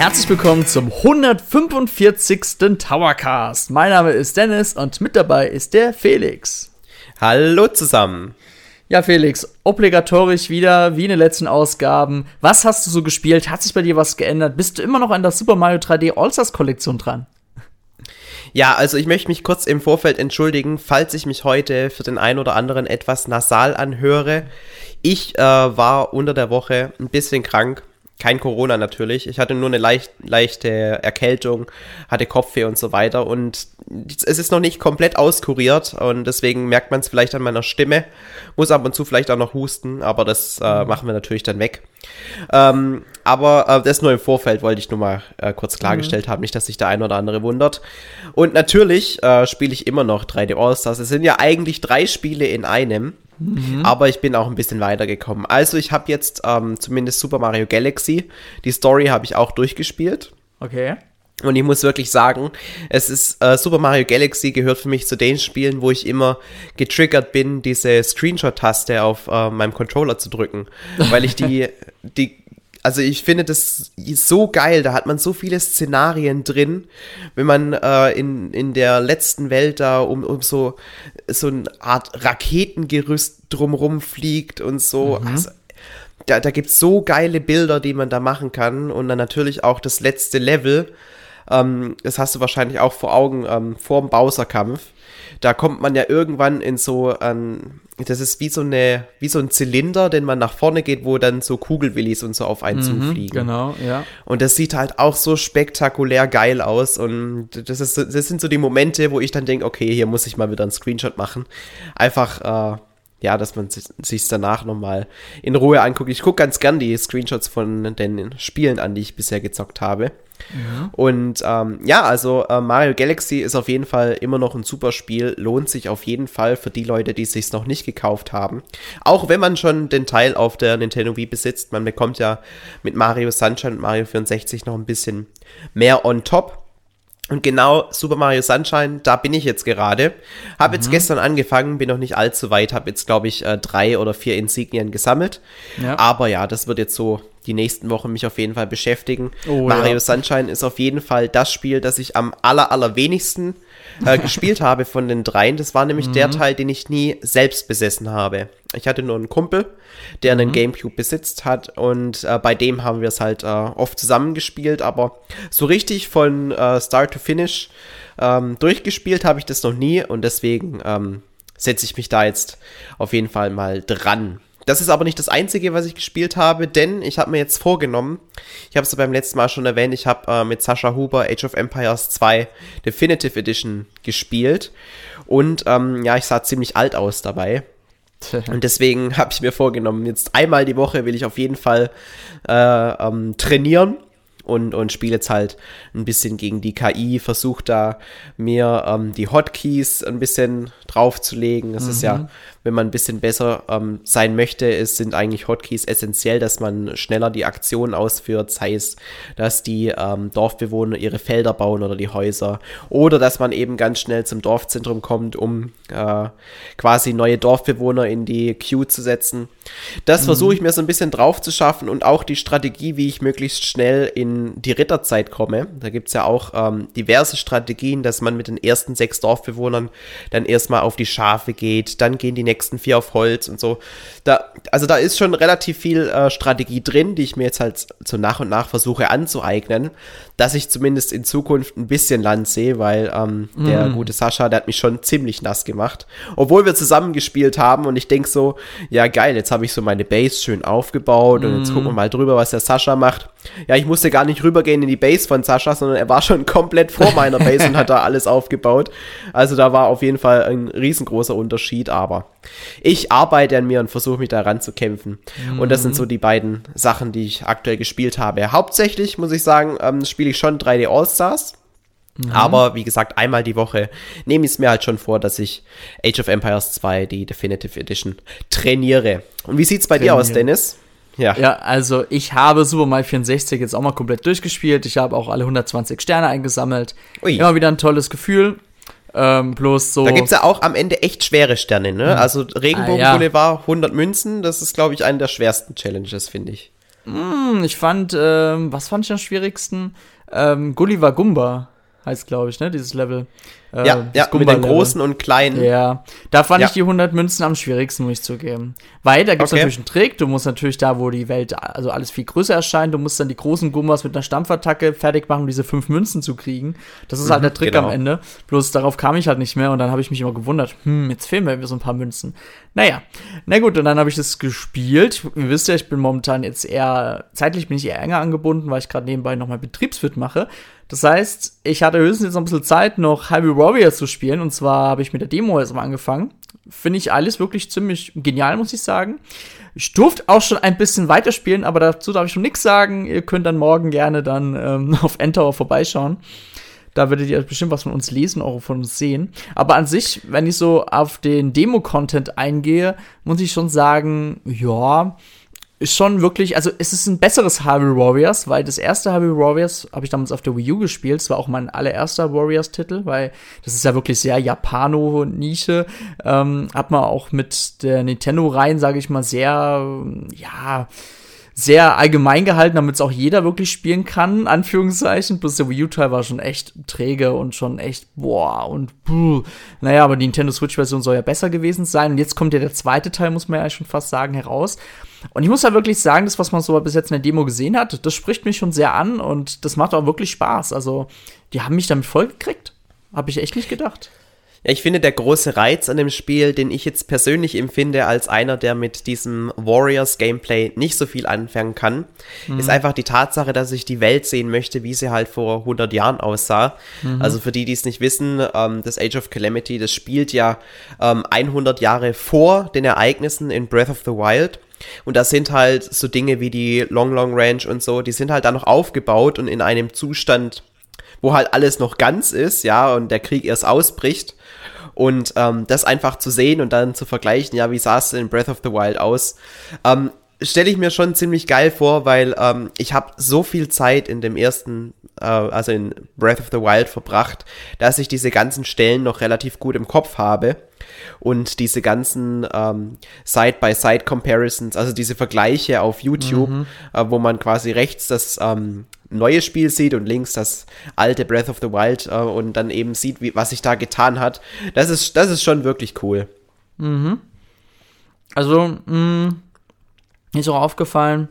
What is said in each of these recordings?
herzlich willkommen zum 145. Towercast. Mein Name ist Dennis und mit dabei ist der Felix. Hallo zusammen. Ja, Felix, obligatorisch wieder, wie in den letzten Ausgaben. Was hast du so gespielt? Hat sich bei dir was geändert? Bist du immer noch an der Super Mario 3D All-Stars Kollektion dran? Ja, also ich möchte mich kurz im Vorfeld entschuldigen, falls ich mich heute für den einen oder anderen etwas nasal anhöre. Ich äh, war unter der Woche ein bisschen krank kein Corona natürlich. Ich hatte nur eine leicht, leichte Erkältung, hatte Kopfweh und so weiter. Und es ist noch nicht komplett auskuriert und deswegen merkt man es vielleicht an meiner Stimme. Muss ab und zu vielleicht auch noch husten, aber das äh, mhm. machen wir natürlich dann weg. Ähm, aber äh, das nur im Vorfeld wollte ich nur mal äh, kurz klargestellt mhm. haben, nicht, dass sich der ein oder andere wundert. Und natürlich äh, spiele ich immer noch 3D All-Stars. Es sind ja eigentlich drei Spiele in einem. Mhm. Aber ich bin auch ein bisschen weitergekommen. Also ich habe jetzt ähm, zumindest Super Mario Galaxy. Die Story habe ich auch durchgespielt. Okay. Und ich muss wirklich sagen, es ist äh, Super Mario Galaxy gehört für mich zu den Spielen, wo ich immer getriggert bin, diese Screenshot-Taste auf äh, meinem Controller zu drücken, weil ich die die also ich finde das so geil, da hat man so viele Szenarien drin, wenn man äh, in, in der letzten Welt da um, um so, so eine Art Raketengerüst drumrum fliegt und so. Mhm. Also, da, da gibt es so geile Bilder, die man da machen kann und dann natürlich auch das letzte Level. Ähm, das hast du wahrscheinlich auch vor Augen ähm, vor dem Bowser-Kampf da kommt man ja irgendwann in so ein, das ist wie so eine, wie so ein Zylinder, den man nach vorne geht, wo dann so Kugelwillis und so auf einen mhm, zufliegen. Genau, ja. Und das sieht halt auch so spektakulär geil aus und das ist, das sind so die Momente, wo ich dann denke, okay, hier muss ich mal wieder einen Screenshot machen. Einfach, äh, ja, dass man sich danach nochmal in Ruhe anguckt. Ich gucke ganz gern die Screenshots von den Spielen an, die ich bisher gezockt habe. Mhm. Und ähm, ja, also äh, Mario Galaxy ist auf jeden Fall immer noch ein super Spiel, lohnt sich auf jeden Fall für die Leute, die es sich noch nicht gekauft haben. Auch wenn man schon den Teil auf der Nintendo Wii besitzt, man bekommt ja mit Mario Sunshine und Mario 64 noch ein bisschen mehr on top. Und genau Super Mario Sunshine, da bin ich jetzt gerade. Habe mhm. jetzt gestern angefangen, bin noch nicht allzu weit, habe jetzt, glaube ich, äh, drei oder vier Insignien gesammelt. Ja. Aber ja, das wird jetzt so die nächsten Wochen mich auf jeden Fall beschäftigen. Oh, Mario ja. Sunshine ist auf jeden Fall das Spiel, das ich am aller, allerwenigsten äh, gespielt habe von den dreien. Das war nämlich mhm. der Teil, den ich nie selbst besessen habe. Ich hatte nur einen Kumpel, der einen mhm. Gamecube besitzt hat und äh, bei dem haben wir es halt äh, oft zusammengespielt, aber so richtig von äh, Start to Finish ähm, durchgespielt habe ich das noch nie und deswegen ähm, setze ich mich da jetzt auf jeden Fall mal dran. Das ist aber nicht das Einzige, was ich gespielt habe, denn ich habe mir jetzt vorgenommen, ich habe es beim letzten Mal schon erwähnt, ich habe äh, mit Sascha Huber Age of Empires 2 Definitive Edition gespielt und ähm, ja, ich sah ziemlich alt aus dabei. Und deswegen habe ich mir vorgenommen, jetzt einmal die Woche will ich auf jeden Fall äh, ähm, trainieren und, und spiele jetzt halt ein bisschen gegen die KI, versuche da mir ähm, die Hotkeys ein bisschen draufzulegen. Das mhm. ist ja mhm wenn man ein bisschen besser ähm, sein möchte, ist, sind eigentlich Hotkeys essentiell, dass man schneller die Aktionen ausführt, sei es, dass die ähm, Dorfbewohner ihre Felder bauen oder die Häuser oder dass man eben ganz schnell zum Dorfzentrum kommt, um äh, quasi neue Dorfbewohner in die Queue zu setzen. Das mhm. versuche ich mir so ein bisschen drauf zu schaffen und auch die Strategie, wie ich möglichst schnell in die Ritterzeit komme. Da gibt es ja auch ähm, diverse Strategien, dass man mit den ersten sechs Dorfbewohnern dann erstmal auf die Schafe geht, dann gehen die nächsten vier auf Holz und so. Da, also da ist schon relativ viel äh, Strategie drin, die ich mir jetzt halt so nach und nach versuche anzueignen, dass ich zumindest in Zukunft ein bisschen Land sehe, weil ähm, mm. der gute Sascha, der hat mich schon ziemlich nass gemacht. Obwohl wir zusammen gespielt haben und ich denke so, ja geil, jetzt habe ich so meine Base schön aufgebaut mm. und jetzt gucken wir mal drüber, was der Sascha macht. Ja, ich musste gar nicht rübergehen in die Base von Sascha, sondern er war schon komplett vor meiner Base und hat da alles aufgebaut. Also da war auf jeden Fall ein riesengroßer Unterschied, aber ich arbeite an mir und versuche mich da ranzukämpfen. Mhm. Und das sind so die beiden Sachen, die ich aktuell gespielt habe. Hauptsächlich, muss ich sagen, ähm, spiele ich schon 3D All-Stars. Mhm. Aber wie gesagt, einmal die Woche nehme ich es mir halt schon vor, dass ich Age of Empires 2, die Definitive Edition, trainiere. Und wie sieht es bei Trainieren. dir aus, Dennis? Ja. ja, also ich habe Super Mario 64 jetzt auch mal komplett durchgespielt. Ich habe auch alle 120 Sterne eingesammelt. Ui. Immer wieder ein tolles Gefühl. Ähm, bloß so. Da gibt es ja auch am Ende echt schwere Sterne, ne? Mhm. Also Regenbogen ah, ja. 100 Münzen, das ist, glaube ich, eine der schwersten Challenges, finde ich. Hm, ich fand, ähm, was fand ich am schwierigsten? Ähm, Gulliver Gumba heißt, glaube ich, ne, dieses Level. Äh, ja, ja mit den großen und kleinen. Ja, da fand ja. ich die 100 Münzen am schwierigsten, muss ich zugeben. Weil da gibt es okay. natürlich einen Trick, du musst natürlich da, wo die Welt, also alles viel größer erscheint, du musst dann die großen Gumbas mit einer Stampfattacke fertig machen, um diese fünf Münzen zu kriegen. Das ist mhm, halt der Trick genau. am Ende. Bloß darauf kam ich halt nicht mehr und dann habe ich mich immer gewundert, hm, jetzt fehlen mir so ein paar Münzen. Naja, na gut, und dann habe ich das gespielt. Ihr wisst ja, ich bin momentan jetzt eher, zeitlich bin ich eher enger angebunden, weil ich gerade nebenbei nochmal Betriebswirt mache. Das heißt, ich hatte höchstens jetzt noch ein bisschen Zeit, noch Hyrule Warriors zu spielen. Und zwar habe ich mit der Demo jetzt mal angefangen. Finde ich alles wirklich ziemlich genial, muss ich sagen. Ich durfte auch schon ein bisschen weiterspielen, aber dazu darf ich schon nichts sagen. Ihr könnt dann morgen gerne dann ähm, auf Endtower vorbeischauen. Da werdet ihr bestimmt was von uns lesen, auch von uns sehen. Aber an sich, wenn ich so auf den Demo-Content eingehe, muss ich schon sagen, ja, ist schon wirklich, also es ist ein besseres Hyrule Warriors, weil das erste Hyrule Warriors habe ich damals auf der Wii U gespielt. Es war auch mein allererster Warriors-Titel, weil das ist ja wirklich sehr Japano-Nische. Ähm, hat man auch mit der Nintendo-Reihen, sage ich mal, sehr, ja, sehr allgemein gehalten, damit es auch jeder wirklich spielen kann, Anführungszeichen. Plus der Wii U-Teil war schon echt träge und schon echt, boah, und buh. Naja, aber die Nintendo Switch-Version soll ja besser gewesen sein. Und jetzt kommt ja der zweite Teil, muss man ja schon fast sagen, heraus. Und ich muss ja wirklich sagen, das, was man so bis jetzt in der Demo gesehen hat, das spricht mich schon sehr an und das macht auch wirklich Spaß. Also, die haben mich damit voll gekriegt. Habe ich echt nicht gedacht. Ja, ich finde, der große Reiz an dem Spiel, den ich jetzt persönlich empfinde als einer, der mit diesem Warriors-Gameplay nicht so viel anfangen kann, mhm. ist einfach die Tatsache, dass ich die Welt sehen möchte, wie sie halt vor 100 Jahren aussah. Mhm. Also für die, die es nicht wissen, ähm, das Age of Calamity, das spielt ja ähm, 100 Jahre vor den Ereignissen in Breath of the Wild. Und da sind halt so Dinge wie die Long Long Ranch und so, die sind halt da noch aufgebaut und in einem Zustand, wo halt alles noch ganz ist, ja, und der Krieg erst ausbricht. Und ähm, das einfach zu sehen und dann zu vergleichen, ja, wie sah es in Breath of the Wild aus, ähm, stelle ich mir schon ziemlich geil vor, weil ähm, ich habe so viel Zeit in dem ersten, äh, also in Breath of the Wild verbracht, dass ich diese ganzen Stellen noch relativ gut im Kopf habe und diese ganzen ähm, Side-by-Side-Comparisons, also diese Vergleiche auf YouTube, mhm. äh, wo man quasi rechts das ähm, neue Spiel sieht und links das alte Breath of the Wild äh, und dann eben sieht, wie, was sich da getan hat. Das ist, das ist schon wirklich cool. Mhm. Also, mh, mm, ist auch aufgefallen,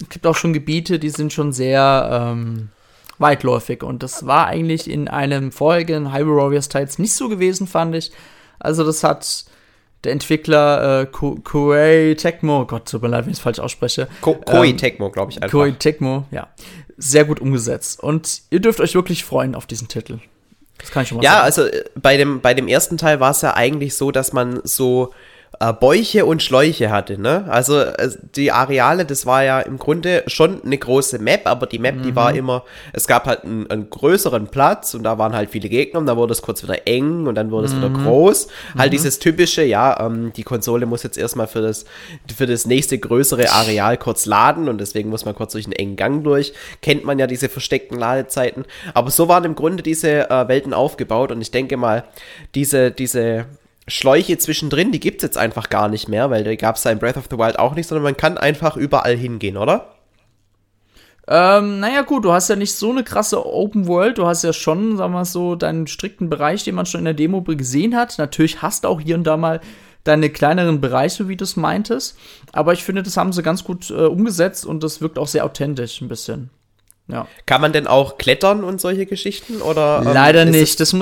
es gibt auch schon Gebiete, die sind schon sehr ähm, weitläufig und das war eigentlich in einem vorigen Hyrule Warriors Teils nicht so gewesen, fand ich. Also das hat der Entwickler äh, Ko Koei Tecmo, Gott, tut mir leid, wenn ich es falsch ausspreche. Ko Koei ähm, Tecmo, glaube ich einfach. Koei Tecmo, ja. Sehr gut umgesetzt. Und ihr dürft euch wirklich freuen auf diesen Titel. Das kann ich schon mal ja, sagen. Ja, also äh, bei dem, bei dem ersten Teil war es ja eigentlich so, dass man so äh, Bäuche und Schläuche hatte. Ne? Also äh, die Areale, das war ja im Grunde schon eine große Map, aber die Map, mhm. die war mhm. immer, es gab halt einen, einen, größeren Platz und da waren halt viele Gegner und dann wurde es kurz wieder eng und dann wurde es mhm. wieder groß. Halt mhm. dieses typische, ja, ähm, die Konsole muss jetzt erstmal für das, für das nächste größere Areal kurz laden und deswegen muss man kurz durch einen engen Gang durch. Kennt man ja diese versteckten Ladezeiten. Aber so waren im Grunde diese äh, Welten aufgebaut und ich denke mal, diese, diese Schläuche zwischendrin, die gibt es jetzt einfach gar nicht mehr, weil die gab es in Breath of the Wild auch nicht, sondern man kann einfach überall hingehen, oder? Ähm, naja, gut, du hast ja nicht so eine krasse Open World. Du hast ja schon, sagen wir mal so, deinen strikten Bereich, den man schon in der Demo gesehen hat. Natürlich hast du auch hier und da mal deine kleineren Bereiche, wie du es meintest. Aber ich finde, das haben sie ganz gut äh, umgesetzt und das wirkt auch sehr authentisch ein bisschen. Ja. Kann man denn auch klettern und solche Geschichten oder? Ähm, leider nicht. Das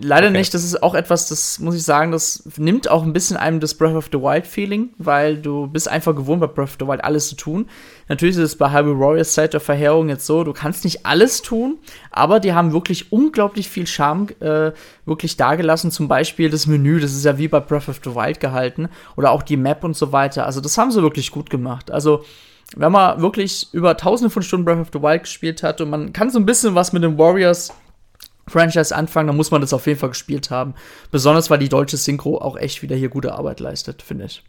leider okay. nicht. Das ist auch etwas, das muss ich sagen, das nimmt auch ein bisschen einem das Breath of the Wild Feeling, weil du bist einfach gewohnt bei Breath of the Wild alles zu tun. Natürlich ist es bei Hyrule Warriors Zeit der Verheerung jetzt so, du kannst nicht alles tun, aber die haben wirklich unglaublich viel Charme äh, wirklich dagelassen. Zum Beispiel das Menü, das ist ja wie bei Breath of the Wild gehalten oder auch die Map und so weiter. Also das haben sie wirklich gut gemacht. Also wenn man wirklich über tausende von Stunden Breath of the Wild gespielt hat und man kann so ein bisschen was mit dem Warriors Franchise anfangen, dann muss man das auf jeden Fall gespielt haben. Besonders weil die deutsche Synchro auch echt wieder hier gute Arbeit leistet, finde ich.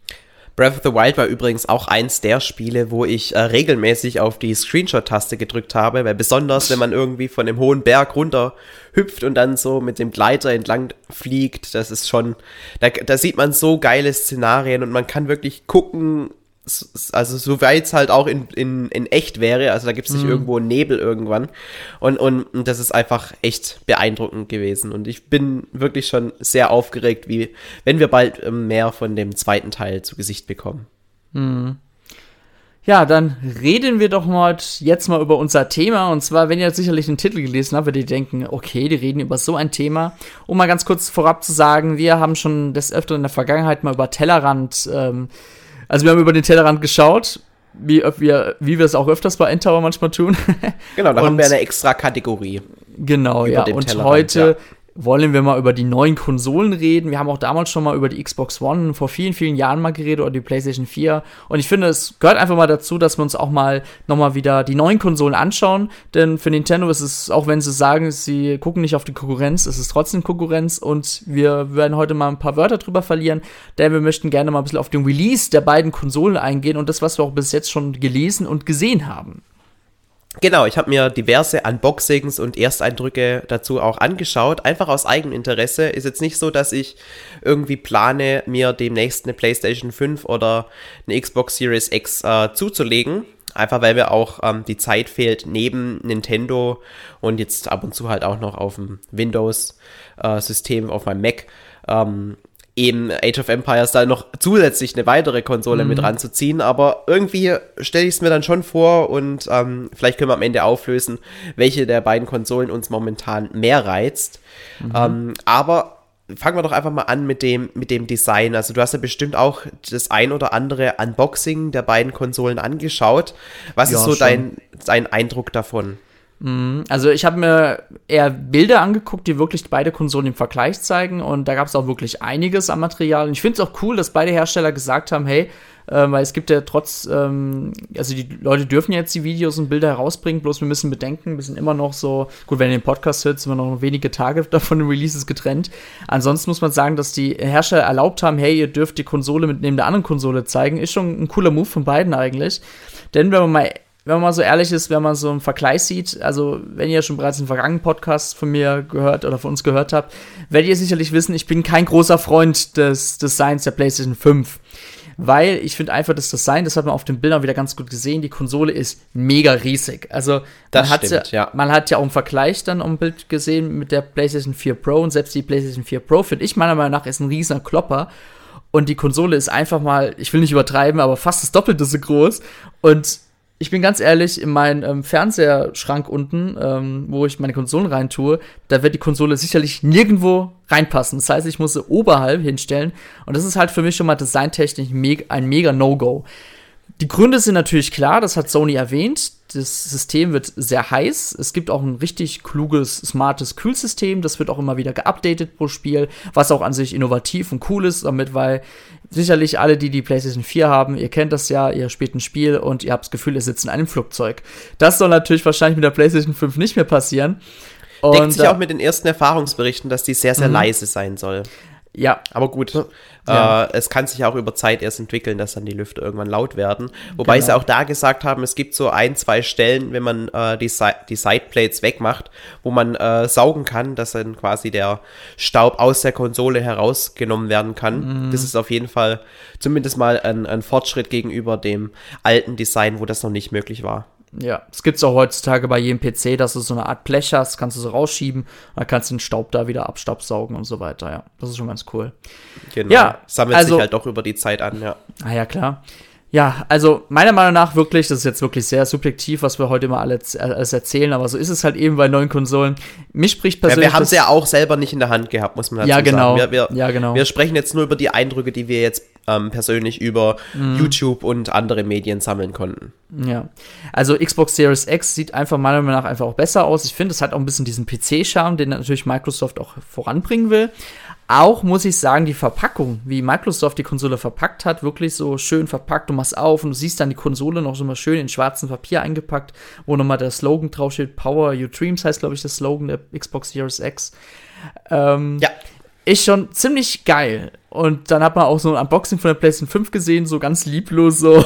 Breath of the Wild war übrigens auch eins der Spiele, wo ich äh, regelmäßig auf die Screenshot-Taste gedrückt habe, weil besonders, wenn man irgendwie von dem hohen Berg runter hüpft und dann so mit dem Gleiter entlang fliegt, das ist schon, da, da sieht man so geile Szenarien und man kann wirklich gucken, also soweit es halt auch in, in, in echt wäre, also da gibt es nicht mhm. irgendwo Nebel irgendwann. Und, und, und das ist einfach echt beeindruckend gewesen. Und ich bin wirklich schon sehr aufgeregt, wie wenn wir bald ähm, mehr von dem zweiten Teil zu Gesicht bekommen. Mhm. Ja, dann reden wir doch mal jetzt mal über unser Thema. Und zwar, wenn ihr sicherlich den Titel gelesen habt, werdet ihr denken, okay, die reden über so ein Thema. Um mal ganz kurz vorab zu sagen, wir haben schon des Öfteren in der Vergangenheit mal über Tellerrand, ähm, also wir haben über den Tellerrand geschaut, wie wir, wie wir es auch öfters bei Endtower manchmal tun. genau, da und, haben wir eine extra Kategorie. Genau, ja. Und Tellerrand, heute ja wollen wir mal über die neuen Konsolen reden. Wir haben auch damals schon mal über die Xbox One vor vielen, vielen Jahren mal geredet oder die PlayStation 4. Und ich finde, es gehört einfach mal dazu, dass wir uns auch mal nochmal wieder die neuen Konsolen anschauen. Denn für Nintendo ist es, auch wenn sie sagen, sie gucken nicht auf die Konkurrenz, ist es trotzdem Konkurrenz. Und wir werden heute mal ein paar Wörter drüber verlieren, denn wir möchten gerne mal ein bisschen auf den Release der beiden Konsolen eingehen und das, was wir auch bis jetzt schon gelesen und gesehen haben. Genau, ich habe mir diverse Unboxings und Ersteindrücke dazu auch angeschaut, einfach aus Eigeninteresse. Ist jetzt nicht so, dass ich irgendwie plane, mir demnächst eine PlayStation 5 oder eine Xbox Series X äh, zuzulegen. Einfach weil mir auch ähm, die Zeit fehlt, neben Nintendo und jetzt ab und zu halt auch noch auf dem Windows-System, äh, auf meinem Mac, ähm, eben Age of Empires da noch zusätzlich eine weitere Konsole mhm. mit ranzuziehen. Aber irgendwie stelle ich es mir dann schon vor und ähm, vielleicht können wir am Ende auflösen, welche der beiden Konsolen uns momentan mehr reizt. Mhm. Ähm, aber fangen wir doch einfach mal an mit dem, mit dem Design. Also du hast ja bestimmt auch das ein oder andere Unboxing der beiden Konsolen angeschaut. Was ja, ist so dein, dein Eindruck davon? Mhm. Also ich habe mir eher Bilder angeguckt, die wirklich beide Konsolen im Vergleich zeigen und da gab es auch wirklich einiges an Material. Und ich finde es auch cool, dass beide Hersteller gesagt haben, hey, äh, weil es gibt ja trotz, ähm, also die Leute dürfen jetzt die Videos und Bilder herausbringen, bloß wir müssen bedenken, wir sind immer noch so, gut, wenn ihr den Podcast hört, sind wir noch wenige Tage davon den Releases getrennt. Ansonsten muss man sagen, dass die Hersteller erlaubt haben, hey, ihr dürft die Konsole mit neben der anderen Konsole zeigen, ist schon ein cooler Move von beiden eigentlich. Denn wenn man mal wenn man mal so ehrlich ist, wenn man so einen Vergleich sieht, also wenn ihr schon bereits einen vergangenen Podcast von mir gehört oder von uns gehört habt, werdet ihr sicherlich wissen, ich bin kein großer Freund des Designs der PlayStation 5. Weil ich finde einfach das Design, das hat man auf den Bildern wieder ganz gut gesehen, die Konsole ist mega riesig. Also man, hat ja, ja, man hat ja auch einen Vergleich dann am Bild gesehen mit der PlayStation 4 Pro und selbst die PlayStation 4 Pro, finde ich meiner Meinung nach, ist ein riesiger Klopper. Und die Konsole ist einfach mal, ich will nicht übertreiben, aber fast das Doppelte so groß. Und ich bin ganz ehrlich, in meinem ähm, Fernseherschrank unten, ähm, wo ich meine Konsolen reintue, da wird die Konsole sicherlich nirgendwo reinpassen. Das heißt, ich muss sie oberhalb hinstellen. Und das ist halt für mich schon mal designtechnisch ein mega No-Go. Die Gründe sind natürlich klar, das hat Sony erwähnt. Das System wird sehr heiß. Es gibt auch ein richtig kluges, smartes Kühlsystem. Das wird auch immer wieder geupdatet pro Spiel, was auch an sich innovativ und cool ist, damit, weil sicherlich alle, die die PlayStation 4 haben, ihr kennt das ja, ihr spielt ein Spiel und ihr habt das Gefühl, ihr sitzt in einem Flugzeug. Das soll natürlich wahrscheinlich mit der PlayStation 5 nicht mehr passieren. Deckt sich auch mit den ersten Erfahrungsberichten, dass die sehr, sehr mhm. leise sein soll. Ja. Aber gut. Ja. Äh, es kann sich auch über Zeit erst entwickeln, dass dann die Lüfte irgendwann laut werden. Wobei genau. sie auch da gesagt haben, es gibt so ein, zwei Stellen, wenn man äh, die, Si die Sideplates wegmacht, wo man äh, saugen kann, dass dann quasi der Staub aus der Konsole herausgenommen werden kann. Mhm. Das ist auf jeden Fall zumindest mal ein, ein Fortschritt gegenüber dem alten Design, wo das noch nicht möglich war. Ja, es gibt auch heutzutage bei jedem PC, dass du so eine Art Blech hast, kannst du so rausschieben, dann kannst du den Staub da wieder abstaubsaugen und so weiter, ja. Das ist schon ganz cool. Genau. Ja, sammelt also, sich halt doch über die Zeit an, ja. Ah ja, klar. Ja, also meiner Meinung nach wirklich, das ist jetzt wirklich sehr subjektiv, was wir heute mal alles, alles erzählen, aber so ist es halt eben bei neuen Konsolen. Mich spricht persönlich. Ja, wir haben es ja auch selber nicht in der Hand gehabt, muss man dazu ja, genau. sagen. Wir, wir, ja, genau. Wir sprechen jetzt nur über die Eindrücke, die wir jetzt ähm, persönlich über mhm. YouTube und andere Medien sammeln konnten. Ja, also Xbox Series X sieht einfach meiner Meinung nach einfach auch besser aus. Ich finde, es hat auch ein bisschen diesen PC-Charme, den natürlich Microsoft auch voranbringen will. Auch muss ich sagen, die Verpackung, wie Microsoft die Konsole verpackt hat, wirklich so schön verpackt. Du machst auf und du siehst dann die Konsole noch so mal schön in schwarzem Papier eingepackt, wo nochmal der Slogan draufsteht. Power Your Dreams heißt, glaube ich, das Slogan der Xbox Series X. Ähm, ja. Ist schon ziemlich geil. Und dann hat man auch so ein Unboxing von der PlayStation 5 gesehen, so ganz lieblos, so.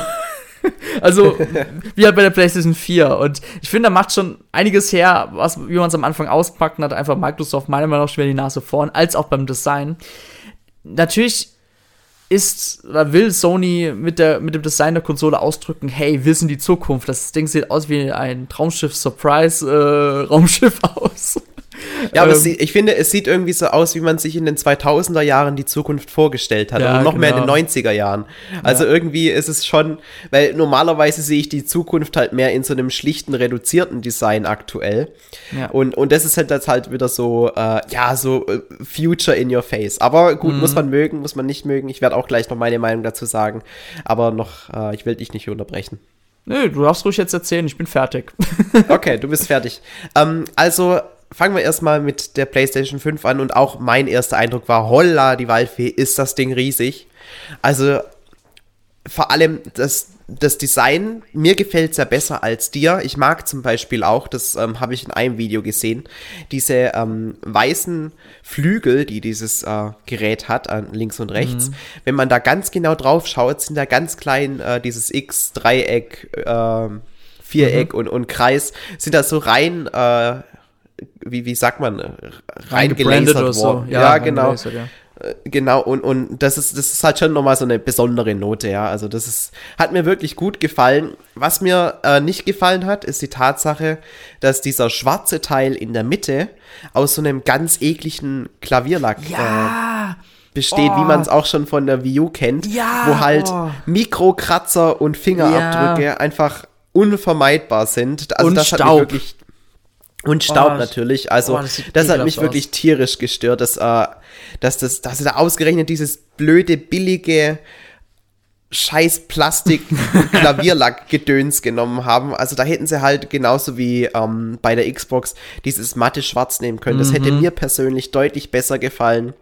also, wie halt bei der PlayStation 4. Und ich finde, da macht schon einiges her, was, wie man es am Anfang auspackt, hat einfach Microsoft meiner Meinung nach schwer die Nase vorn, als auch beim Design. Natürlich ist oder will Sony mit, der, mit dem Design der Konsole ausdrücken, hey, wir sind die Zukunft. Das Ding sieht aus wie ein Traumschiff-Surprise-Raumschiff äh, aus. Ja, aber ähm, sieht, ich finde, es sieht irgendwie so aus, wie man sich in den 2000er Jahren die Zukunft vorgestellt hat. Ja, oder noch genau. mehr in den 90er genau. Jahren. Also ja. irgendwie ist es schon, weil normalerweise sehe ich die Zukunft halt mehr in so einem schlichten, reduzierten Design aktuell. Ja. Und, und das ist halt jetzt halt wieder so, äh, ja, so uh, Future in your face. Aber gut, mhm. muss man mögen, muss man nicht mögen. Ich werde auch gleich noch meine Meinung dazu sagen. Aber noch, äh, ich will dich nicht unterbrechen. Nö, du darfst ruhig jetzt erzählen, ich bin fertig. okay, du bist fertig. Ähm, also, fangen wir erstmal mit der PlayStation 5 an und auch mein erster Eindruck war, holla, die Waldfee, ist das Ding riesig. Also vor allem das, das Design, mir gefällt es ja besser als dir. Ich mag zum Beispiel auch, das ähm, habe ich in einem Video gesehen, diese ähm, weißen Flügel, die dieses äh, Gerät hat, äh, links und rechts. Mhm. Wenn man da ganz genau drauf schaut, sind da ganz klein äh, dieses X, Dreieck, ähm, Viereck mhm. und, und Kreis, sind da so rein äh, wie, wie sagt man, reingelasert worden. So. Ja, ja genau. Ja. Äh, genau, und, und das ist, das ist halt schon nochmal so eine besondere Note, ja. Also das ist, hat mir wirklich gut gefallen. Was mir äh, nicht gefallen hat, ist die Tatsache, dass dieser schwarze Teil in der Mitte aus so einem ganz ekligen Klavierlack ja. äh, besteht, oh. wie man es auch schon von der Wii U kennt, ja, wo halt oh. Mikrokratzer und Fingerabdrücke einfach unvermeidbar sind. Also und das Staub. hat mich wirklich und Staub oh, natürlich. Also, oh, das, das hat mich aus. wirklich tierisch gestört, dass, äh, dass, das, dass sie da ausgerechnet dieses blöde, billige scheiß Plastik Klavierlack-Gedöns genommen haben. Also da hätten sie halt genauso wie ähm, bei der Xbox dieses matte Schwarz nehmen können. Das mhm. hätte mir persönlich deutlich besser gefallen.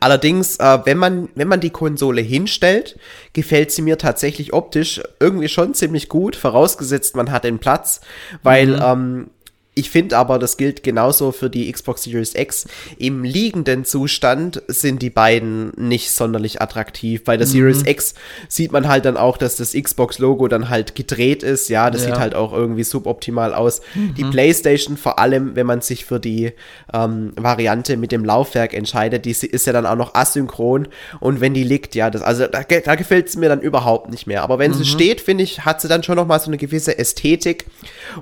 Allerdings, äh, wenn man wenn man die Konsole hinstellt, gefällt sie mir tatsächlich optisch irgendwie schon ziemlich gut, vorausgesetzt man hat den Platz, weil mhm. ähm, ich finde aber, das gilt genauso für die Xbox Series X. Im liegenden Zustand sind die beiden nicht sonderlich attraktiv. Bei der mhm. Series X sieht man halt dann auch, dass das Xbox-Logo dann halt gedreht ist. Ja, das ja. sieht halt auch irgendwie suboptimal aus. Mhm. Die PlayStation, vor allem, wenn man sich für die ähm, Variante mit dem Laufwerk entscheidet, die ist ja dann auch noch asynchron. Und wenn die liegt, ja, das, also da, da gefällt es mir dann überhaupt nicht mehr. Aber wenn mhm. sie steht, finde ich, hat sie dann schon noch mal so eine gewisse Ästhetik.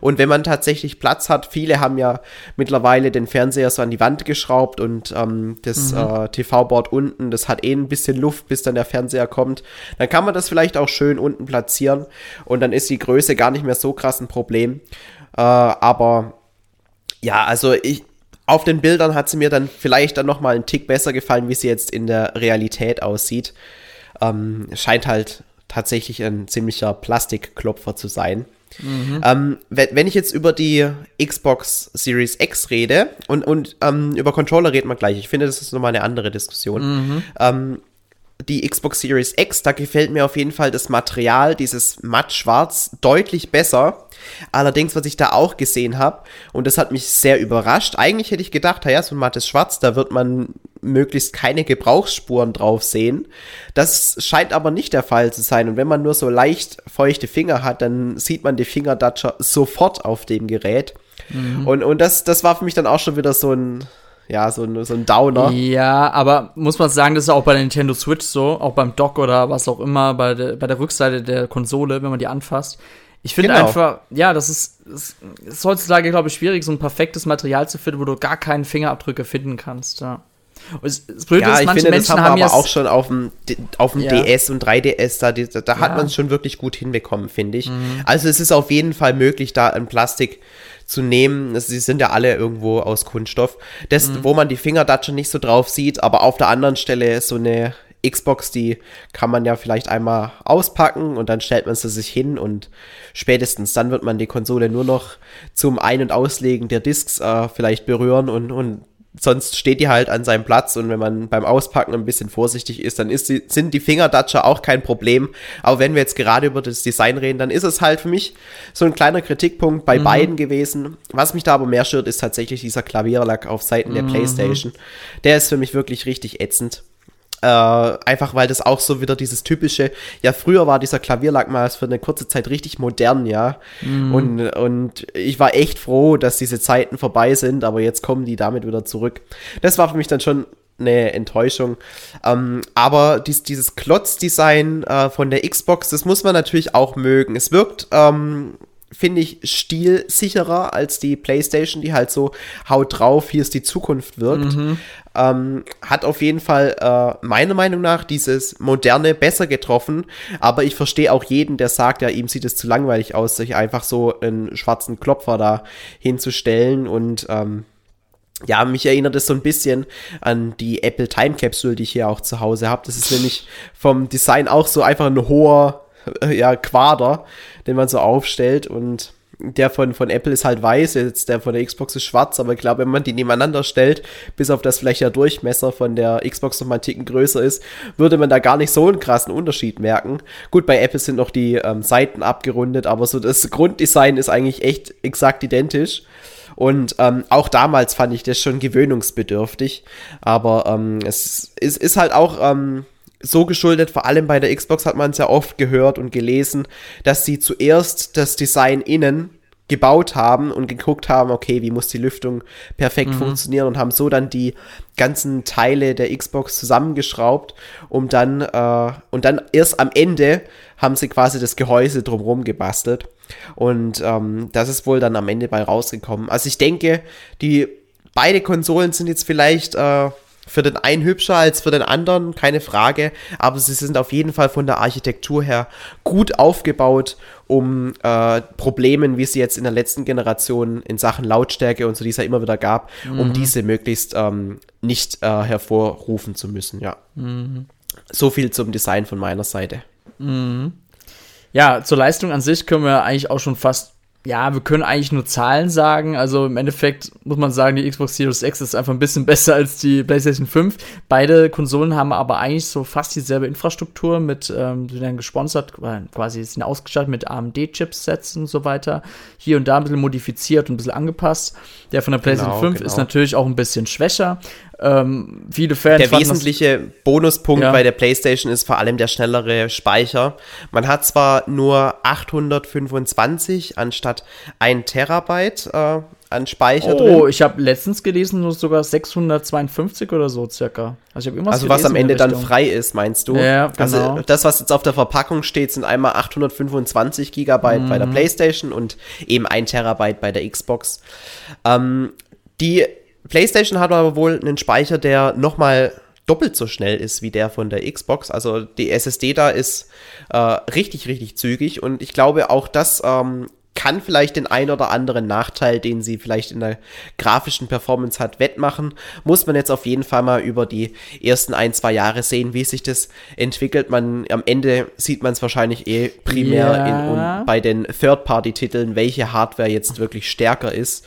Und wenn man tatsächlich Platz hat, Viele haben ja mittlerweile den Fernseher so an die Wand geschraubt und ähm, das mhm. äh, TV-Board unten, das hat eh ein bisschen Luft, bis dann der Fernseher kommt. Dann kann man das vielleicht auch schön unten platzieren und dann ist die Größe gar nicht mehr so krass ein Problem. Äh, aber ja, also ich, auf den Bildern hat sie mir dann vielleicht dann noch mal einen Tick besser gefallen, wie sie jetzt in der Realität aussieht. Ähm, scheint halt tatsächlich ein ziemlicher Plastikklopfer zu sein. Mhm. Ähm, wenn ich jetzt über die Xbox Series X rede und, und ähm, über Controller reden wir gleich, ich finde, das ist nochmal eine andere Diskussion. Mhm. Ähm, die Xbox Series X, da gefällt mir auf jeden Fall das Material, dieses matt-schwarz, deutlich besser. Allerdings, was ich da auch gesehen habe, und das hat mich sehr überrascht, eigentlich hätte ich gedacht, ja, so ein mattes Schwarz, da wird man möglichst keine Gebrauchsspuren drauf sehen. Das scheint aber nicht der Fall zu sein. Und wenn man nur so leicht feuchte Finger hat, dann sieht man die Fingerdatscher sofort auf dem Gerät. Mhm. Und, und das, das war für mich dann auch schon wieder so ein, ja, so ein, so ein Downer. Ja, aber muss man sagen, das ist auch bei der Nintendo Switch so, auch beim Dock oder was auch immer, bei der, bei der Rückseite der Konsole, wenn man die anfasst. Ich finde genau. einfach, ja, das ist, das ist heutzutage, glaube ich, schwierig, so ein perfektes Material zu finden, wo du gar keinen Fingerabdrücke finden kannst. Ja. Das Blöde ja, ist, ich finde, Menschen das haben wir aber auch schon auf dem, auf dem ja. DS und 3DS, da, da, da hat man es schon wirklich gut hinbekommen, finde ich. Mhm. Also es ist auf jeden Fall möglich, da ein Plastik zu nehmen. Sie sind ja alle irgendwo aus Kunststoff. Das, mhm. wo man die Fingerdatsche nicht so drauf sieht, aber auf der anderen Stelle so eine Xbox, die kann man ja vielleicht einmal auspacken und dann stellt man sie sich hin und spätestens dann wird man die Konsole nur noch zum Ein- und Auslegen der Discs äh, vielleicht berühren und, und sonst steht die halt an seinem Platz und wenn man beim Auspacken ein bisschen vorsichtig ist, dann ist die, sind die Fingerdatscher auch kein Problem. Aber wenn wir jetzt gerade über das Design reden, dann ist es halt für mich so ein kleiner Kritikpunkt bei mhm. beiden gewesen. Was mich da aber mehr stört, ist tatsächlich dieser Klavierlack auf Seiten der mhm. Playstation. Der ist für mich wirklich richtig ätzend. Äh, einfach weil das auch so wieder dieses typische, ja, früher war dieser Klavierlack mal für eine kurze Zeit richtig modern, ja. Mhm. Und, und ich war echt froh, dass diese Zeiten vorbei sind, aber jetzt kommen die damit wieder zurück. Das war für mich dann schon eine Enttäuschung. Ähm, aber dies, dieses Klotz-Design äh, von der Xbox, das muss man natürlich auch mögen. Es wirkt, ähm, finde ich, stilsicherer als die PlayStation, die halt so haut drauf, hier ist die Zukunft wirkt. Mhm. Ähm, hat auf jeden Fall äh, meiner Meinung nach dieses moderne besser getroffen. Aber ich verstehe auch jeden, der sagt, ja, ihm sieht es zu langweilig aus, sich einfach so einen schwarzen Klopfer da hinzustellen und ähm, ja, mich erinnert es so ein bisschen an die Apple Time Capsule, die ich hier auch zu Hause habe. Das ist nämlich vom Design auch so einfach ein hoher ja, Quader, den man so aufstellt und der von, von Apple ist halt weiß, jetzt der von der Xbox ist schwarz, aber ich glaube, wenn man die nebeneinander stellt, bis auf das vielleicht der Durchmesser von der Xbox noch mal einen Ticken größer ist, würde man da gar nicht so einen krassen Unterschied merken. Gut, bei Apple sind noch die ähm, Seiten abgerundet, aber so das Grunddesign ist eigentlich echt exakt identisch. Und ähm, auch damals fand ich das schon gewöhnungsbedürftig. Aber ähm, es ist, ist halt auch ähm, so geschuldet, vor allem bei der Xbox hat man es ja oft gehört und gelesen, dass sie zuerst das Design innen gebaut haben und geguckt haben, okay, wie muss die Lüftung perfekt mhm. funktionieren und haben so dann die ganzen Teile der Xbox zusammengeschraubt, um dann äh, und dann erst am Ende haben sie quasi das Gehäuse drumherum gebastelt und ähm, das ist wohl dann am Ende bei rausgekommen. Also ich denke, die beide Konsolen sind jetzt vielleicht äh, für den einen hübscher als für den anderen, keine Frage, aber sie sind auf jeden Fall von der Architektur her gut aufgebaut, um äh, Problemen, wie es jetzt in der letzten Generation in Sachen Lautstärke und so, die es ja immer wieder gab, mhm. um diese möglichst ähm, nicht äh, hervorrufen zu müssen, ja. Mhm. So viel zum Design von meiner Seite. Mhm. Ja, zur Leistung an sich können wir eigentlich auch schon fast ja, wir können eigentlich nur Zahlen sagen. Also im Endeffekt muss man sagen, die Xbox Series X ist einfach ein bisschen besser als die PlayStation 5. Beide Konsolen haben aber eigentlich so fast dieselbe Infrastruktur mit, ähm, sind dann gesponsert, quasi sind ausgestattet mit AMD-Chipsets und so weiter. Hier und da ein bisschen modifiziert und ein bisschen angepasst. Der von der PlayStation genau, 5 genau. ist natürlich auch ein bisschen schwächer. Ähm, viele Fans. Der wesentliche Bonuspunkt ja. bei der PlayStation ist vor allem der schnellere Speicher. Man hat zwar nur 825 anstatt 1 Terabyte äh, an Speicher oh, drin. Oh, ich habe letztens gelesen, nur sogar 652 oder so circa. Also, ich also was am Ende dann frei ist, meinst du? Ja, also genau. Also das, was jetzt auf der Verpackung steht, sind einmal 825 Gigabyte mhm. bei der mhm. PlayStation und eben 1 Terabyte bei der Xbox. Ähm, die PlayStation hat aber wohl einen Speicher, der nochmal doppelt so schnell ist wie der von der Xbox. Also die SSD da ist äh, richtig, richtig zügig und ich glaube auch das ähm, kann vielleicht den ein oder anderen Nachteil, den sie vielleicht in der grafischen Performance hat, wettmachen. Muss man jetzt auf jeden Fall mal über die ersten ein, zwei Jahre sehen, wie sich das entwickelt. Man, am Ende sieht man es wahrscheinlich eh primär ja. in, bei den Third-Party-Titeln, welche Hardware jetzt wirklich stärker ist.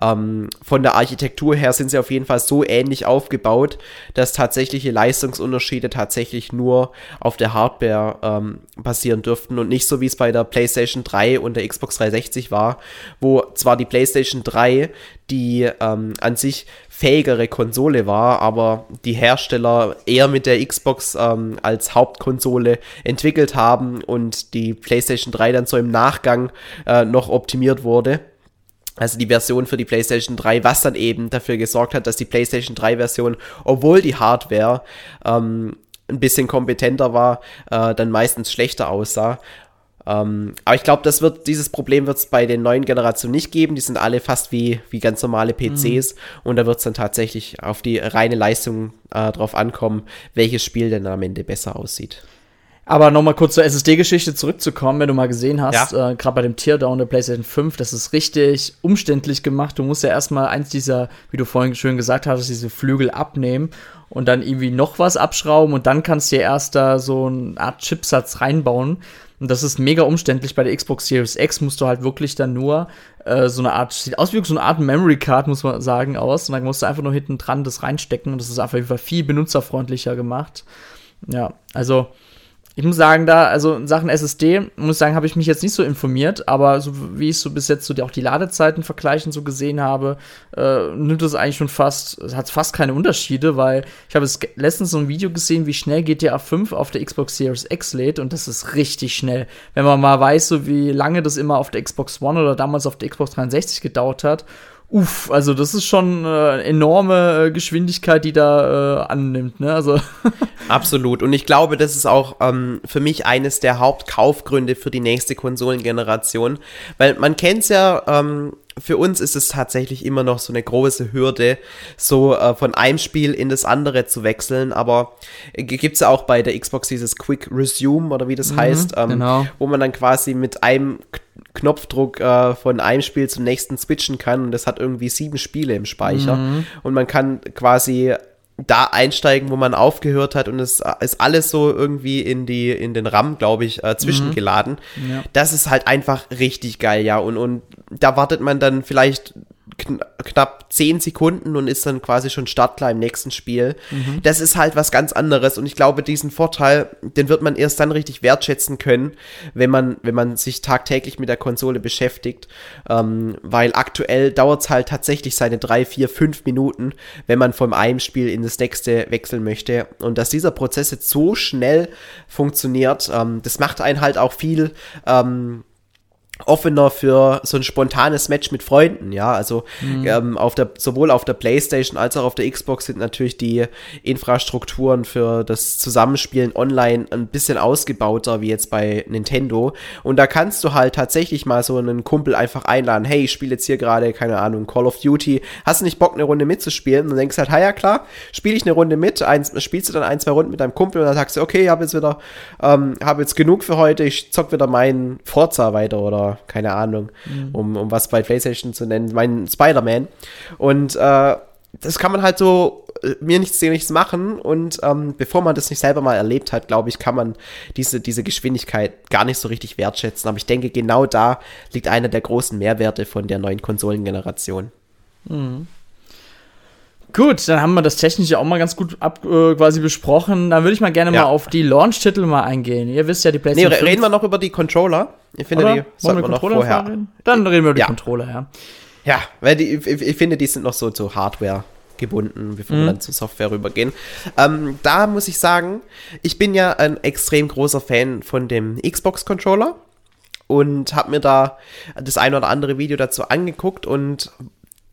Ähm, von der Architektur her sind sie auf jeden Fall so ähnlich aufgebaut, dass tatsächliche Leistungsunterschiede tatsächlich nur auf der Hardware ähm, basieren dürften und nicht so wie es bei der PlayStation 3 und der Xbox 360 war, wo zwar die PlayStation 3 die ähm, an sich fähigere Konsole war, aber die Hersteller eher mit der Xbox ähm, als Hauptkonsole entwickelt haben und die PlayStation 3 dann so im Nachgang äh, noch optimiert wurde also die Version für die PlayStation 3, was dann eben dafür gesorgt hat, dass die PlayStation 3 Version, obwohl die Hardware ähm, ein bisschen kompetenter war, äh, dann meistens schlechter aussah. Ähm, aber ich glaube, das wird, dieses Problem wird es bei den neuen Generationen nicht geben. Die sind alle fast wie, wie ganz normale PCs. Mhm. Und da wird es dann tatsächlich auf die reine Leistung äh, drauf ankommen, welches Spiel denn am Ende besser aussieht. Aber nochmal kurz zur SSD-Geschichte zurückzukommen, wenn du mal gesehen hast, ja. äh, gerade bei dem Teardown der PlayStation 5, das ist richtig umständlich gemacht. Du musst ja erstmal eins dieser, wie du vorhin schön gesagt hast, diese Flügel abnehmen und dann irgendwie noch was abschrauben und dann kannst du dir erst da so eine Art Chipsatz reinbauen. Und das ist mega umständlich. Bei der Xbox Series X musst du halt wirklich dann nur äh, so eine Art, sieht aus wie so eine Art Memory Card, muss man sagen, aus. Und dann musst du einfach nur hinten dran das reinstecken. Und das ist einfach viel benutzerfreundlicher gemacht. Ja, also ich muss sagen, da, also in Sachen SSD, muss ich sagen, habe ich mich jetzt nicht so informiert, aber so wie ich so bis jetzt so die, auch die Ladezeiten vergleichen so gesehen habe, äh, nimmt es eigentlich schon fast, hat fast keine Unterschiede, weil ich habe letztens so ein Video gesehen, wie schnell GTA 5 auf der Xbox Series X lädt und das ist richtig schnell. Wenn man mal weiß, so wie lange das immer auf der Xbox One oder damals auf der Xbox 360 gedauert hat Uff, also das ist schon äh, enorme äh, Geschwindigkeit, die da äh, annimmt, ne? Also absolut. Und ich glaube, das ist auch ähm, für mich eines der Hauptkaufgründe für die nächste Konsolengeneration, weil man kennt's ja. Ähm, für uns ist es tatsächlich immer noch so eine große Hürde, so äh, von einem Spiel in das andere zu wechseln. Aber äh, gibt's ja auch bei der Xbox dieses Quick Resume oder wie das mhm, heißt, ähm, genau. wo man dann quasi mit einem Knopfdruck äh, von einem Spiel zum nächsten switchen kann und das hat irgendwie sieben Spiele im Speicher mhm. und man kann quasi da einsteigen, wo man aufgehört hat und es ist alles so irgendwie in die in den RAM, glaube ich, äh, zwischengeladen. Mhm. Ja. Das ist halt einfach richtig geil, ja und und da wartet man dann vielleicht kn knapp 10 Sekunden und ist dann quasi schon startklar im nächsten Spiel. Mhm. Das ist halt was ganz anderes und ich glaube, diesen Vorteil, den wird man erst dann richtig wertschätzen können, wenn man, wenn man sich tagtäglich mit der Konsole beschäftigt, ähm, weil aktuell dauert es halt tatsächlich seine 3, 4, 5 Minuten, wenn man vom einem Spiel in das nächste wechseln möchte und dass dieser Prozess jetzt so schnell funktioniert, ähm, das macht einen halt auch viel ähm, offener für so ein spontanes Match mit Freunden, ja. Also mhm. ähm, auf der, sowohl auf der PlayStation als auch auf der Xbox sind natürlich die Infrastrukturen für das Zusammenspielen online ein bisschen ausgebauter wie jetzt bei Nintendo. Und da kannst du halt tatsächlich mal so einen Kumpel einfach einladen, hey, ich spiele jetzt hier gerade, keine Ahnung, Call of Duty, hast du nicht Bock, eine Runde mitzuspielen? Und dann denkst du halt, ja klar, spiele ich eine Runde mit, eins, spielst du dann ein, zwei Runden mit deinem Kumpel und dann sagst du, okay, ich habe jetzt wieder, ähm, habe jetzt genug für heute, ich zock wieder meinen Forza weiter oder keine Ahnung, mhm. um, um was bei PlayStation zu nennen, mein Spider-Man. Und äh, das kann man halt so äh, mir nichts nichts machen und ähm, bevor man das nicht selber mal erlebt hat, glaube ich, kann man diese, diese Geschwindigkeit gar nicht so richtig wertschätzen. Aber ich denke, genau da liegt einer der großen Mehrwerte von der neuen Konsolengeneration. Mhm. Gut, dann haben wir das Technische auch mal ganz gut ab, äh, quasi besprochen. Dann würde ich mal gerne ja. mal auf die Launch-Titel mal eingehen. Ihr wisst ja, die PlayStation. Nee, reden wir noch über die Controller. Ich finde, Oder? die sollten wir noch vorher. Reden? Dann reden wir über die ja. Controller, ja. Ja, weil die, ich, ich finde, die sind noch so zu Hardware gebunden, bevor mhm. wir dann zur Software rübergehen. Ähm, da muss ich sagen, ich bin ja ein extrem großer Fan von dem Xbox-Controller und habe mir da das ein oder andere Video dazu angeguckt und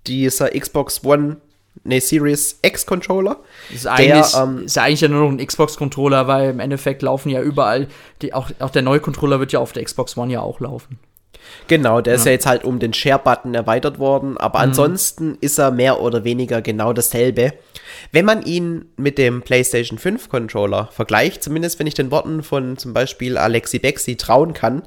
dieser Xbox One nee, Series X Controller. Ist eigentlich, der, ähm, ist ja eigentlich ja nur noch ein Xbox Controller, weil im Endeffekt laufen ja überall, die, auch, auch der neue Controller wird ja auf der Xbox One ja auch laufen. Genau, der ja. ist ja jetzt halt um den Share-Button erweitert worden, aber mhm. ansonsten ist er mehr oder weniger genau dasselbe. Wenn man ihn mit dem PlayStation 5 Controller vergleicht, zumindest wenn ich den Worten von zum Beispiel Alexi Bexi trauen kann,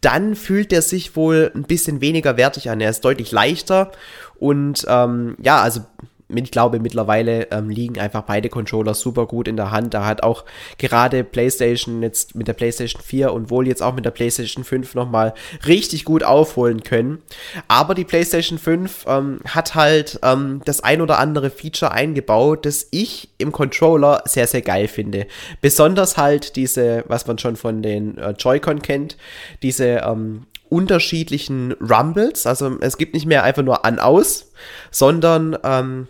dann fühlt er sich wohl ein bisschen weniger wertig an. Er ist deutlich leichter und ähm, ja, also ich glaube, mittlerweile ähm, liegen einfach beide Controller super gut in der Hand. Da hat auch gerade PlayStation jetzt mit der PlayStation 4 und wohl jetzt auch mit der PlayStation 5 nochmal richtig gut aufholen können. Aber die PlayStation 5 ähm, hat halt ähm, das ein oder andere Feature eingebaut, das ich im Controller sehr, sehr geil finde. Besonders halt diese, was man schon von den äh, Joy-Con kennt, diese ähm, unterschiedlichen Rumbles. Also es gibt nicht mehr einfach nur an-aus, sondern ähm,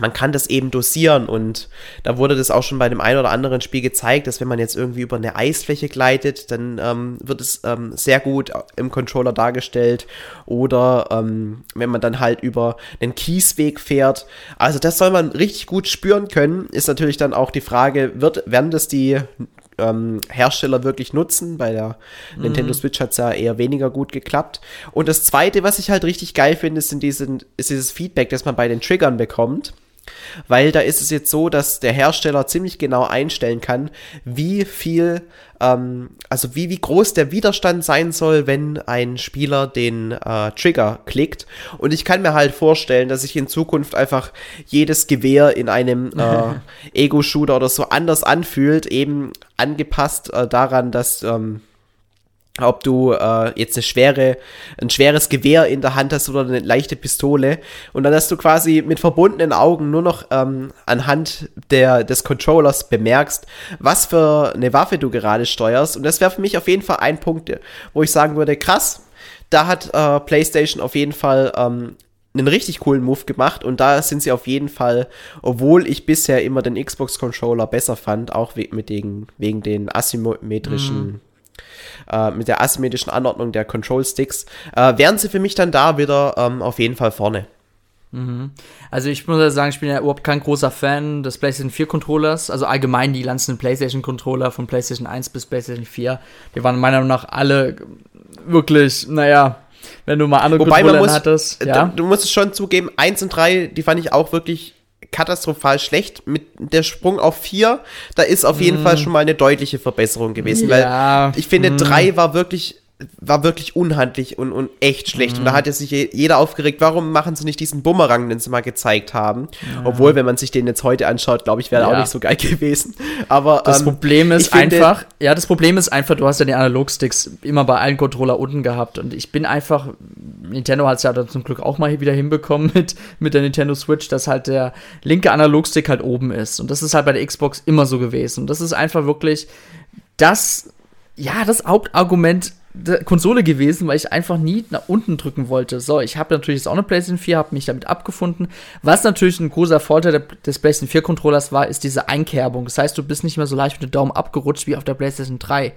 man kann das eben dosieren und da wurde das auch schon bei dem einen oder anderen Spiel gezeigt, dass wenn man jetzt irgendwie über eine Eisfläche gleitet, dann ähm, wird es ähm, sehr gut im Controller dargestellt oder ähm, wenn man dann halt über einen Kiesweg fährt. Also das soll man richtig gut spüren können. Ist natürlich dann auch die Frage, wird, werden das die ähm, Hersteller wirklich nutzen. Bei der mhm. Nintendo Switch hat es ja eher weniger gut geklappt. Und das Zweite, was ich halt richtig geil finde, sind ist dieses Feedback, das man bei den Triggern bekommt. Weil da ist es jetzt so, dass der Hersteller ziemlich genau einstellen kann, wie viel, ähm, also wie, wie groß der Widerstand sein soll, wenn ein Spieler den äh, Trigger klickt. Und ich kann mir halt vorstellen, dass sich in Zukunft einfach jedes Gewehr in einem äh, Ego-Shooter oder so anders anfühlt, eben angepasst äh, daran, dass ähm, ob du äh, jetzt eine schwere, ein schweres Gewehr in der Hand hast oder eine leichte Pistole. Und dann hast du quasi mit verbundenen Augen nur noch ähm, anhand der, des Controllers bemerkst, was für eine Waffe du gerade steuerst. Und das wäre für mich auf jeden Fall ein Punkt, wo ich sagen würde, krass, da hat äh, PlayStation auf jeden Fall ähm, einen richtig coolen Move gemacht. Und da sind sie auf jeden Fall, obwohl ich bisher immer den Xbox Controller besser fand, auch we mit den, wegen den asymmetrischen mm äh, mit der asymmetrischen Anordnung der Control Sticks, äh, wären sie für mich dann da wieder ähm, auf jeden Fall vorne. Mhm. Also ich muss sagen, ich bin ja überhaupt kein großer Fan des PlayStation 4 Controllers. Also allgemein die ganzen PlayStation Controller von PlayStation 1 bis PlayStation 4. Die waren meiner Meinung nach alle wirklich, naja, wenn du mal andere Wobei Controller muss, hattest. Ja? Du, du musst es schon zugeben, 1 und 3, die fand ich auch wirklich katastrophal schlecht. Mit der Sprung auf 4, da ist auf jeden mm. Fall schon mal eine deutliche Verbesserung gewesen. Ja. Weil ich finde, 3 mm. war wirklich war wirklich unhandlich und, und echt schlecht. Mhm. Und da hat sich jeder aufgeregt, warum machen sie nicht diesen Bumerang, den sie mal gezeigt haben. Ja. Obwohl, wenn man sich den jetzt heute anschaut, glaube ich, wäre ja. auch nicht so geil gewesen. Aber das ähm, Problem ist einfach, ja, das Problem ist einfach, du hast ja die Analogsticks immer bei allen Controller unten gehabt. Und ich bin einfach, Nintendo hat es ja dann zum Glück auch mal wieder hinbekommen mit, mit der Nintendo Switch, dass halt der linke Analogstick halt oben ist. Und das ist halt bei der Xbox immer so gewesen. Und das ist einfach wirklich das, ja, das Hauptargument Konsole gewesen, weil ich einfach nie nach unten drücken wollte. So, ich habe natürlich jetzt auch eine PlayStation 4, habe mich damit abgefunden. Was natürlich ein großer Vorteil des PlayStation 4 Controllers war, ist diese Einkerbung. Das heißt, du bist nicht mehr so leicht mit dem Daumen abgerutscht wie auf der PlayStation 3.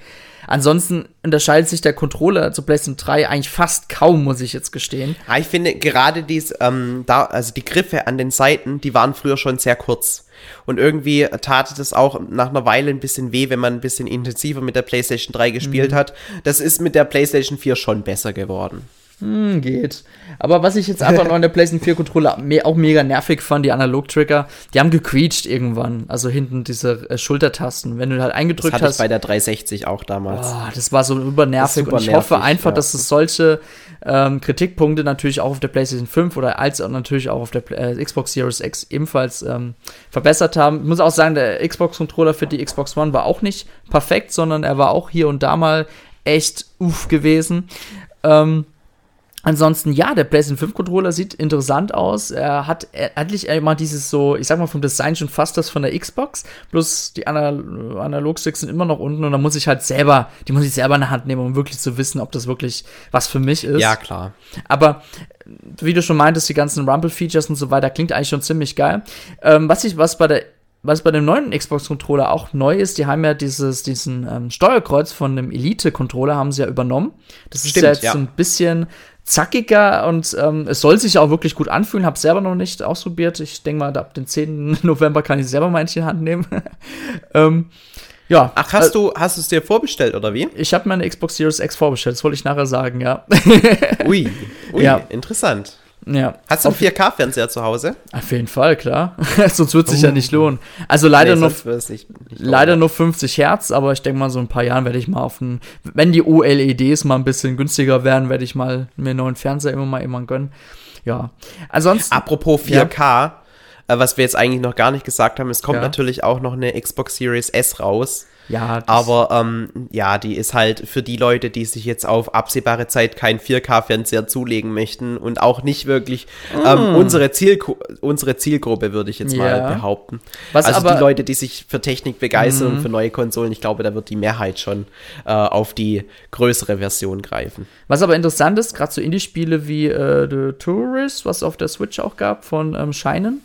Ansonsten unterscheidet sich der Controller zur PlayStation 3 eigentlich fast kaum, muss ich jetzt gestehen. Ja, ich finde gerade dies, ähm, da, also die Griffe an den Seiten, die waren früher schon sehr kurz. Und irgendwie tat es auch nach einer Weile ein bisschen weh, wenn man ein bisschen intensiver mit der PlayStation 3 gespielt mhm. hat. Das ist mit der PlayStation 4 schon besser geworden. Hm, geht. Aber was ich jetzt einfach noch an der PlayStation 4 Controller me auch mega nervig fand, die Analog-Trigger, die haben gequietscht irgendwann. Also hinten diese äh, Schultertasten. Wenn du halt eingedrückt das hatte hast. Ich bei der 360 auch damals. Oh, das war so übernervig. Und ich nervig, hoffe einfach, ja. dass es solche ähm, Kritikpunkte natürlich auch auf der PlayStation 5 oder als natürlich auch auf der äh, Xbox Series X ebenfalls ähm, verbessert haben. Ich muss auch sagen, der Xbox-Controller für die Xbox One war auch nicht perfekt, sondern er war auch hier und da mal echt uff gewesen. Ähm, Ansonsten, ja, der PlayStation 5 Controller sieht interessant aus. Er hat endlich einmal dieses so, ich sag mal vom Design schon fast das von der Xbox. Plus die Anal Analogsticks sind immer noch unten und da muss ich halt selber, die muss ich selber in der Hand nehmen, um wirklich zu wissen, ob das wirklich was für mich ist. Ja, klar. Aber wie du schon meintest, die ganzen Rumble-Features und so weiter klingt eigentlich schon ziemlich geil. Ähm, was ich, was bei der was bei dem neuen Xbox-Controller auch neu ist, die haben ja dieses, diesen ähm, Steuerkreuz von dem Elite-Controller haben sie ja übernommen. Das Stimmt, ist ja jetzt ja. so ein bisschen zackiger und ähm, es soll sich auch wirklich gut anfühlen. Habe selber noch nicht ausprobiert. Ich denke mal, ab dem 10. November kann ich selber mal in die Hand nehmen. ähm, ja. Ach, hast äh, du hast es dir vorbestellt oder wie? Ich habe meine Xbox Series X vorbestellt. Das wollte ich nachher sagen, ja. ui, ui, ja. interessant. Ja. Hast du einen 4K-Fernseher zu Hause? Auf jeden Fall, klar. Sonst wird es sich uh. ja nicht lohnen. Also leider nee, nur, nicht, nicht leider nur 50 Hertz, aber ich denke mal, so ein paar Jahren werde ich mal auf einen, wenn die OLEDs mal ein bisschen günstiger werden, werde ich mal mir einen neuen Fernseher immer mal immer gönnen. Ja. Ansonsten. Apropos 4K, ja. äh, was wir jetzt eigentlich noch gar nicht gesagt haben, es kommt ja. natürlich auch noch eine Xbox Series S raus. Ja, aber ähm, ja, die ist halt für die Leute, die sich jetzt auf absehbare Zeit kein 4K-Fernseher zulegen möchten und auch nicht wirklich mm. ähm, unsere, Zielgru unsere Zielgruppe, würde ich jetzt mal behaupten. Was also aber, die Leute, die sich für Technik begeistern mm. und für neue Konsolen, ich glaube, da wird die Mehrheit schon äh, auf die größere Version greifen. Was aber interessant ist, gerade so Indie-Spiele wie äh, The Tourist, was es auf der Switch auch gab, von ähm, Scheinen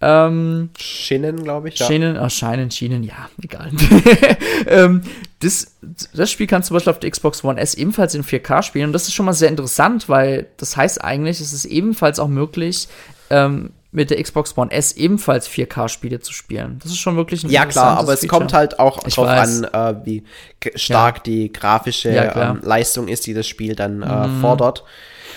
ähm, Schienen, glaube ich. Ja. Schienen, oh, Scheinen, Schienen, ja, egal. ähm, das, das Spiel kannst du zum Beispiel auf der Xbox One S ebenfalls in 4K spielen. Und das ist schon mal sehr interessant, weil das heißt eigentlich, es ist ebenfalls auch möglich, ähm, mit der Xbox One S ebenfalls 4K-Spiele zu spielen. Das ist schon wirklich ein Ja, klar, aber es Feature. kommt halt auch ich drauf weiß. an, äh, wie stark ja. die grafische ja, ähm, Leistung ist, die das Spiel dann äh, mm. fordert.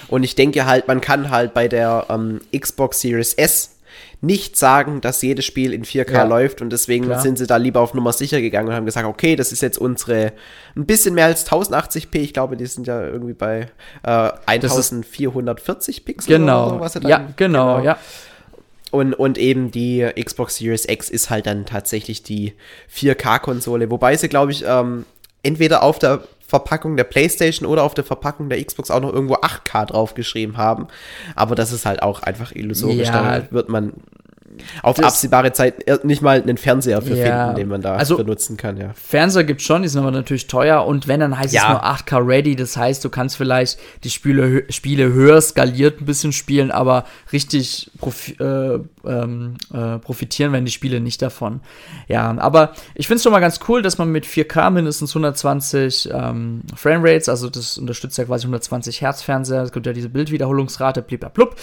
Und ich denke halt, man kann halt bei der ähm, Xbox Series S nicht sagen, dass jedes Spiel in 4K ja, läuft und deswegen klar. sind sie da lieber auf Nummer sicher gegangen und haben gesagt, okay, das ist jetzt unsere ein bisschen mehr als 1080p, ich glaube, die sind ja irgendwie bei äh, 1440 Pixel genau. oder so, was dann, Ja, genau, genau, ja. Und, und eben die Xbox Series X ist halt dann tatsächlich die 4K-Konsole, wobei sie, glaube ich, ähm, entweder auf der Verpackung der PlayStation oder auf der Verpackung der Xbox auch noch irgendwo 8K draufgeschrieben haben. Aber das ist halt auch einfach illusorisch. Ja. Dann wird man auf absehbare Zeit nicht mal einen Fernseher für ja, finden, den man da also, benutzen kann, ja. Fernseher gibt schon, die sind aber natürlich teuer und wenn, dann heißt ja. es nur 8K ready, das heißt, du kannst vielleicht die Spiele, Spiele höher skaliert ein bisschen spielen, aber richtig profi äh, ähm, äh, profitieren werden die Spiele nicht davon. Ja, aber ich finde es schon mal ganz cool, dass man mit 4K mindestens 120 ähm, Framerates, also das unterstützt ja quasi 120 Hertz Fernseher, es gibt ja diese Bildwiederholungsrate, blub.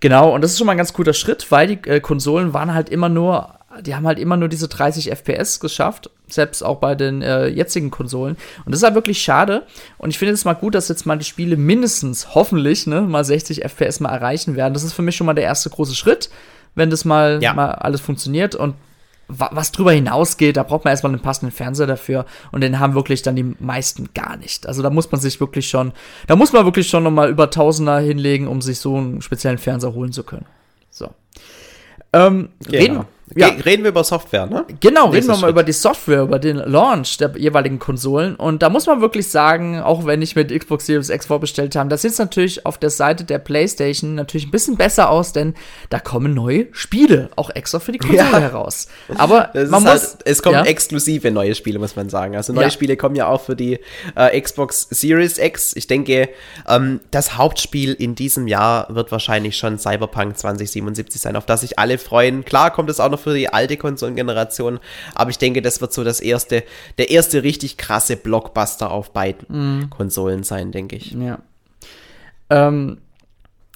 Genau, und das ist schon mal ein ganz guter Schritt, weil die äh, Konsolen waren halt immer nur die haben halt immer nur diese 30 FPS geschafft, selbst auch bei den äh, jetzigen Konsolen. Und das ist halt wirklich schade. Und ich finde es mal gut, dass jetzt mal die Spiele mindestens, hoffentlich, ne, mal 60 FPS mal erreichen werden. Das ist für mich schon mal der erste große Schritt, wenn das mal, ja. mal alles funktioniert. Und was drüber hinausgeht, da braucht man erstmal einen passenden Fernseher dafür und den haben wirklich dann die meisten gar nicht. Also da muss man sich wirklich schon, da muss man wirklich schon nochmal über Tausender hinlegen, um sich so einen speziellen Fernseher holen zu können. So. Ähm, genau. reden, ja. Reden wir über Software, ne? Genau, reden wir mal über die Software, über den Launch der jeweiligen Konsolen. Und da muss man wirklich sagen, auch wenn ich mit Xbox Series X vorbestellt habe, das sieht natürlich auf der Seite der PlayStation natürlich ein bisschen besser aus, denn da kommen neue Spiele, auch extra für die Konsole ja. heraus. Aber man muss, halt, es kommen ja? exklusive neue Spiele, muss man sagen. Also neue. Spiele kommen ja auch für die äh, Xbox Series X. Ich denke, ähm, das Hauptspiel in diesem Jahr wird wahrscheinlich schon Cyberpunk 2077 sein, auf das sich alle freuen. Klar kommt es auch noch noch für die alte Konsolengeneration. Aber ich denke, das wird so das erste, der erste richtig krasse Blockbuster auf beiden mhm. Konsolen sein, denke ich. Ja. Ähm,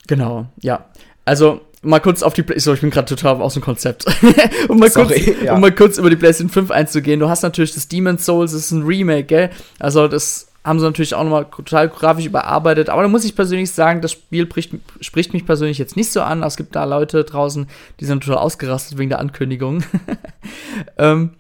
genau, ja. Also, mal kurz auf die so, ich bin gerade total aus dem Konzept. um, mal Sorry, kurz, ja. um mal kurz über die PlayStation 5 einzugehen. Du hast natürlich das Demon's Souls, das ist ein Remake, gell? Also das haben sie natürlich auch nochmal total grafisch überarbeitet. Aber da muss ich persönlich sagen, das Spiel spricht, spricht mich persönlich jetzt nicht so an. Es gibt da Leute draußen, die sind total ausgerastet wegen der Ankündigung. ähm,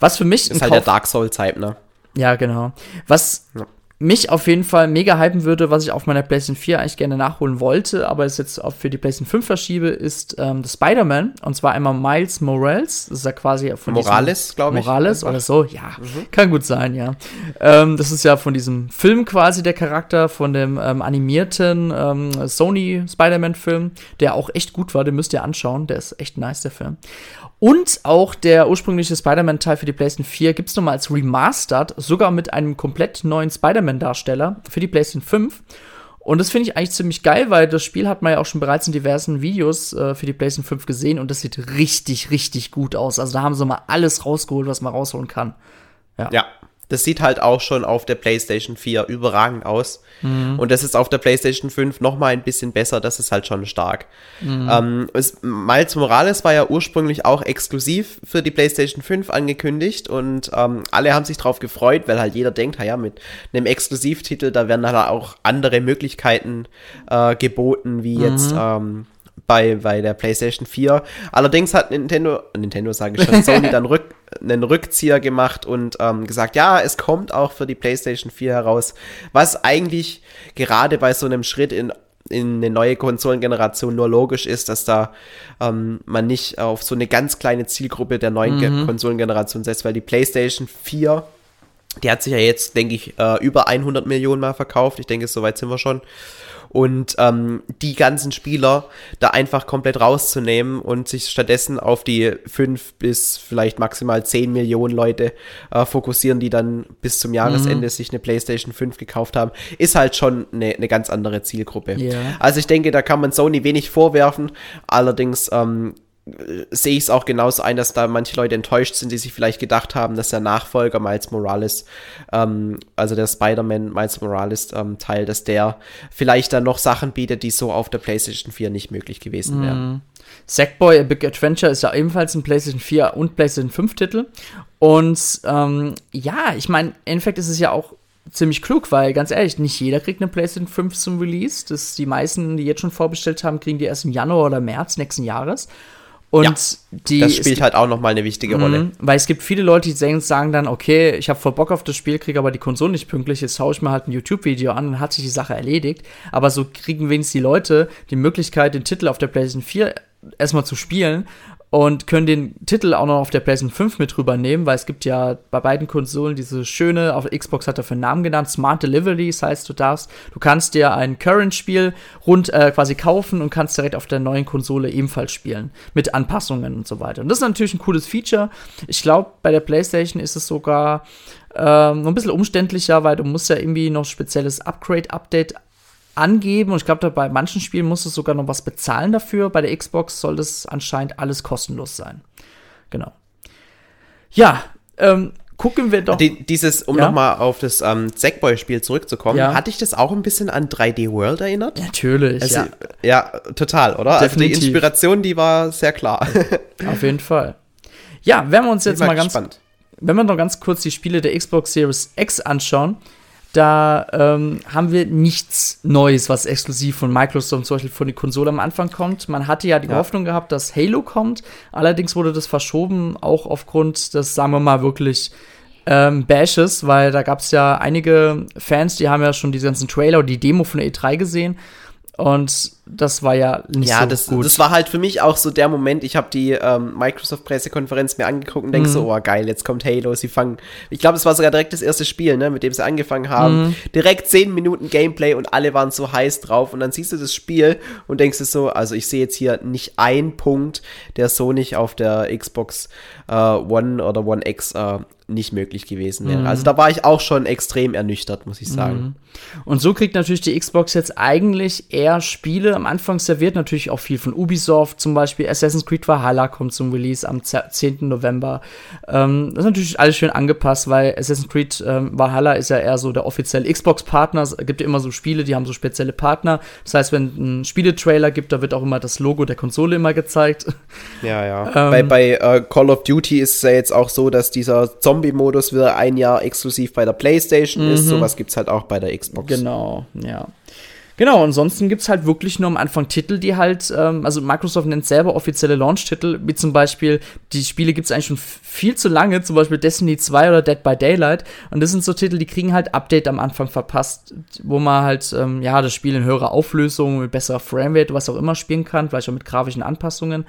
was für mich. Ist halt Kauf der Dark Souls-Type, ne? Ja, genau. Was ja mich auf jeden Fall mega hypen würde, was ich auf meiner PlayStation 4 eigentlich gerne nachholen wollte, aber es jetzt auch für die PlayStation 5 verschiebe, ist ähm, das Spider-Man. Und zwar einmal Miles Morales. Das ist ja quasi von Morales, glaube ich. Morales oder so, ja. Mhm. Kann gut sein, ja. Ähm, das ist ja von diesem Film quasi der Charakter, von dem ähm, animierten ähm, Sony Spider-Man-Film, der auch echt gut war. Den müsst ihr anschauen. Der ist echt nice, der Film. Und auch der ursprüngliche Spider-Man-Teil für die PlayStation 4 gibt es nochmal als Remastered, sogar mit einem komplett neuen Spider-Man-Darsteller für die PlayStation 5. Und das finde ich eigentlich ziemlich geil, weil das Spiel hat man ja auch schon bereits in diversen Videos äh, für die PlayStation 5 gesehen und das sieht richtig, richtig gut aus. Also da haben sie mal alles rausgeholt, was man rausholen kann. Ja. ja das sieht halt auch schon auf der PlayStation 4 überragend aus. Mhm. Und das ist auf der PlayStation 5 noch mal ein bisschen besser. Das ist halt schon stark. Mhm. Ähm, es, Miles Morales war ja ursprünglich auch exklusiv für die PlayStation 5 angekündigt und ähm, alle haben sich drauf gefreut, weil halt jeder denkt, ja, mit einem Exklusivtitel, da werden halt auch andere Möglichkeiten äh, geboten, wie jetzt mhm. ähm, bei, bei der PlayStation 4. Allerdings hat Nintendo, Nintendo sage ich schon, Sony dann rück, einen Rückzieher gemacht und ähm, gesagt, ja, es kommt auch für die PlayStation 4 heraus, was eigentlich gerade bei so einem Schritt in in eine neue Konsolengeneration nur logisch ist, dass da ähm, man nicht auf so eine ganz kleine Zielgruppe der neuen mhm. Konsolengeneration setzt, weil die PlayStation 4, die hat sich ja jetzt, denke ich, äh, über 100 Millionen Mal verkauft. Ich denke, soweit sind wir schon und ähm, die ganzen Spieler da einfach komplett rauszunehmen und sich stattdessen auf die fünf bis vielleicht maximal zehn Millionen Leute äh, fokussieren, die dann bis zum Jahresende mhm. sich eine PlayStation 5 gekauft haben, ist halt schon eine, eine ganz andere Zielgruppe. Yeah. Also ich denke, da kann man Sony wenig vorwerfen. Allerdings ähm, sehe ich es auch genauso ein, dass da manche Leute enttäuscht sind, die sich vielleicht gedacht haben, dass der Nachfolger Miles Morales, ähm, also der Spider-Man Miles Morales ähm, Teil, dass der vielleicht dann noch Sachen bietet, die so auf der PlayStation 4 nicht möglich gewesen wären. Mm. Sackboy A Big Adventure ist ja ebenfalls ein PlayStation 4 und PlayStation 5 Titel. Und ähm, ja, ich meine, im Endeffekt ist es ja auch ziemlich klug, weil ganz ehrlich, nicht jeder kriegt eine PlayStation 5 zum Release. Das, die meisten, die jetzt schon vorbestellt haben, kriegen die erst im Januar oder März nächsten Jahres. Und ja, die, das spielt halt auch nochmal eine wichtige Rolle. Mhm, weil es gibt viele Leute, die sagen dann, okay, ich habe voll Bock auf das Spiel, kriege aber die Konsole nicht pünktlich, jetzt schaue ich mir halt ein YouTube-Video an und hat sich die Sache erledigt. Aber so kriegen wenigstens die Leute die Möglichkeit, den Titel auf der PlayStation 4 erstmal zu spielen und können den Titel auch noch auf der PlayStation 5 mit rübernehmen, weil es gibt ja bei beiden Konsolen diese schöne, auf Xbox hat er für einen Namen genannt, Smart Delivery, das heißt, du darfst, du kannst dir ein Current-Spiel rund äh, quasi kaufen und kannst direkt auf der neuen Konsole ebenfalls spielen, mit Anpassungen und so weiter. Und das ist natürlich ein cooles Feature. Ich glaube, bei der PlayStation ist es sogar ähm, ein bisschen umständlicher, weil du musst ja irgendwie noch spezielles Upgrade-Update angeben und ich glaube, bei manchen Spielen muss es sogar noch was bezahlen dafür. Bei der Xbox soll das anscheinend alles kostenlos sein. Genau. Ja, ähm, gucken wir doch. Die, dieses, um ja? nochmal auf das ähm, Sackboy-Spiel zurückzukommen, ja. hatte ich das auch ein bisschen an 3D World erinnert? Natürlich, also, ja. Ja, total, oder? Definitiv. Also die Inspiration, die war sehr klar. auf jeden Fall. Ja, wenn wir uns jetzt mal ganz, gespannt. wenn wir noch ganz kurz die Spiele der Xbox Series X anschauen, da ähm, haben wir nichts Neues, was exklusiv von Microsoft zum Beispiel von der Konsole am Anfang kommt. Man hatte ja die ja. Hoffnung gehabt, dass Halo kommt. Allerdings wurde das verschoben, auch aufgrund des, sagen wir mal, wirklich ähm, Bashes, weil da gab es ja einige Fans, die haben ja schon diese ganzen Trailer und die Demo von der E3 gesehen und das war ja nicht ja, so das, gut. das war halt für mich auch so der Moment, ich habe die ähm, Microsoft-Pressekonferenz mir angeguckt und denke mhm. so, oh geil, jetzt kommt Halo, sie fangen, ich glaube, es war sogar direkt das erste Spiel, ne, mit dem sie angefangen haben. Mhm. Direkt zehn Minuten Gameplay und alle waren so heiß drauf und dann siehst du das Spiel und denkst du so, also ich sehe jetzt hier nicht einen Punkt, der so nicht auf der Xbox äh, One oder One X äh, nicht möglich gewesen wäre. Mhm. Also da war ich auch schon extrem ernüchtert, muss ich sagen. Mhm. Und so kriegt natürlich die Xbox jetzt eigentlich eher Spiele. Am Anfang serviert natürlich auch viel von Ubisoft, zum Beispiel Assassin's Creed Valhalla kommt zum Release am 10. November. Ähm, das ist natürlich alles schön angepasst, weil Assassin's Creed ähm, Valhalla ist ja eher so der offizielle Xbox-Partner. Es gibt ja immer so Spiele, die haben so spezielle Partner. Das heißt, wenn ein Spieletrailer gibt, da wird auch immer das Logo der Konsole immer gezeigt. Ja, ja. Ähm, bei bei uh, Call of Duty ist es ja jetzt auch so, dass dieser Zombie Zombie-Modus wieder ein Jahr exklusiv bei der PlayStation mhm. ist. Sowas gibt es halt auch bei der Xbox. Genau, ja. Genau, ansonsten gibt es halt wirklich nur am Anfang Titel, die halt, ähm, also Microsoft nennt selber offizielle Launch-Titel, wie zum Beispiel, die Spiele gibt es eigentlich schon viel zu lange, zum Beispiel Destiny 2 oder Dead by Daylight. Und das sind so Titel, die kriegen halt Update am Anfang verpasst, wo man halt, ähm, ja, das Spiel in höherer Auflösung, mit besserer Framerate, was auch immer spielen kann, vielleicht auch mit grafischen Anpassungen.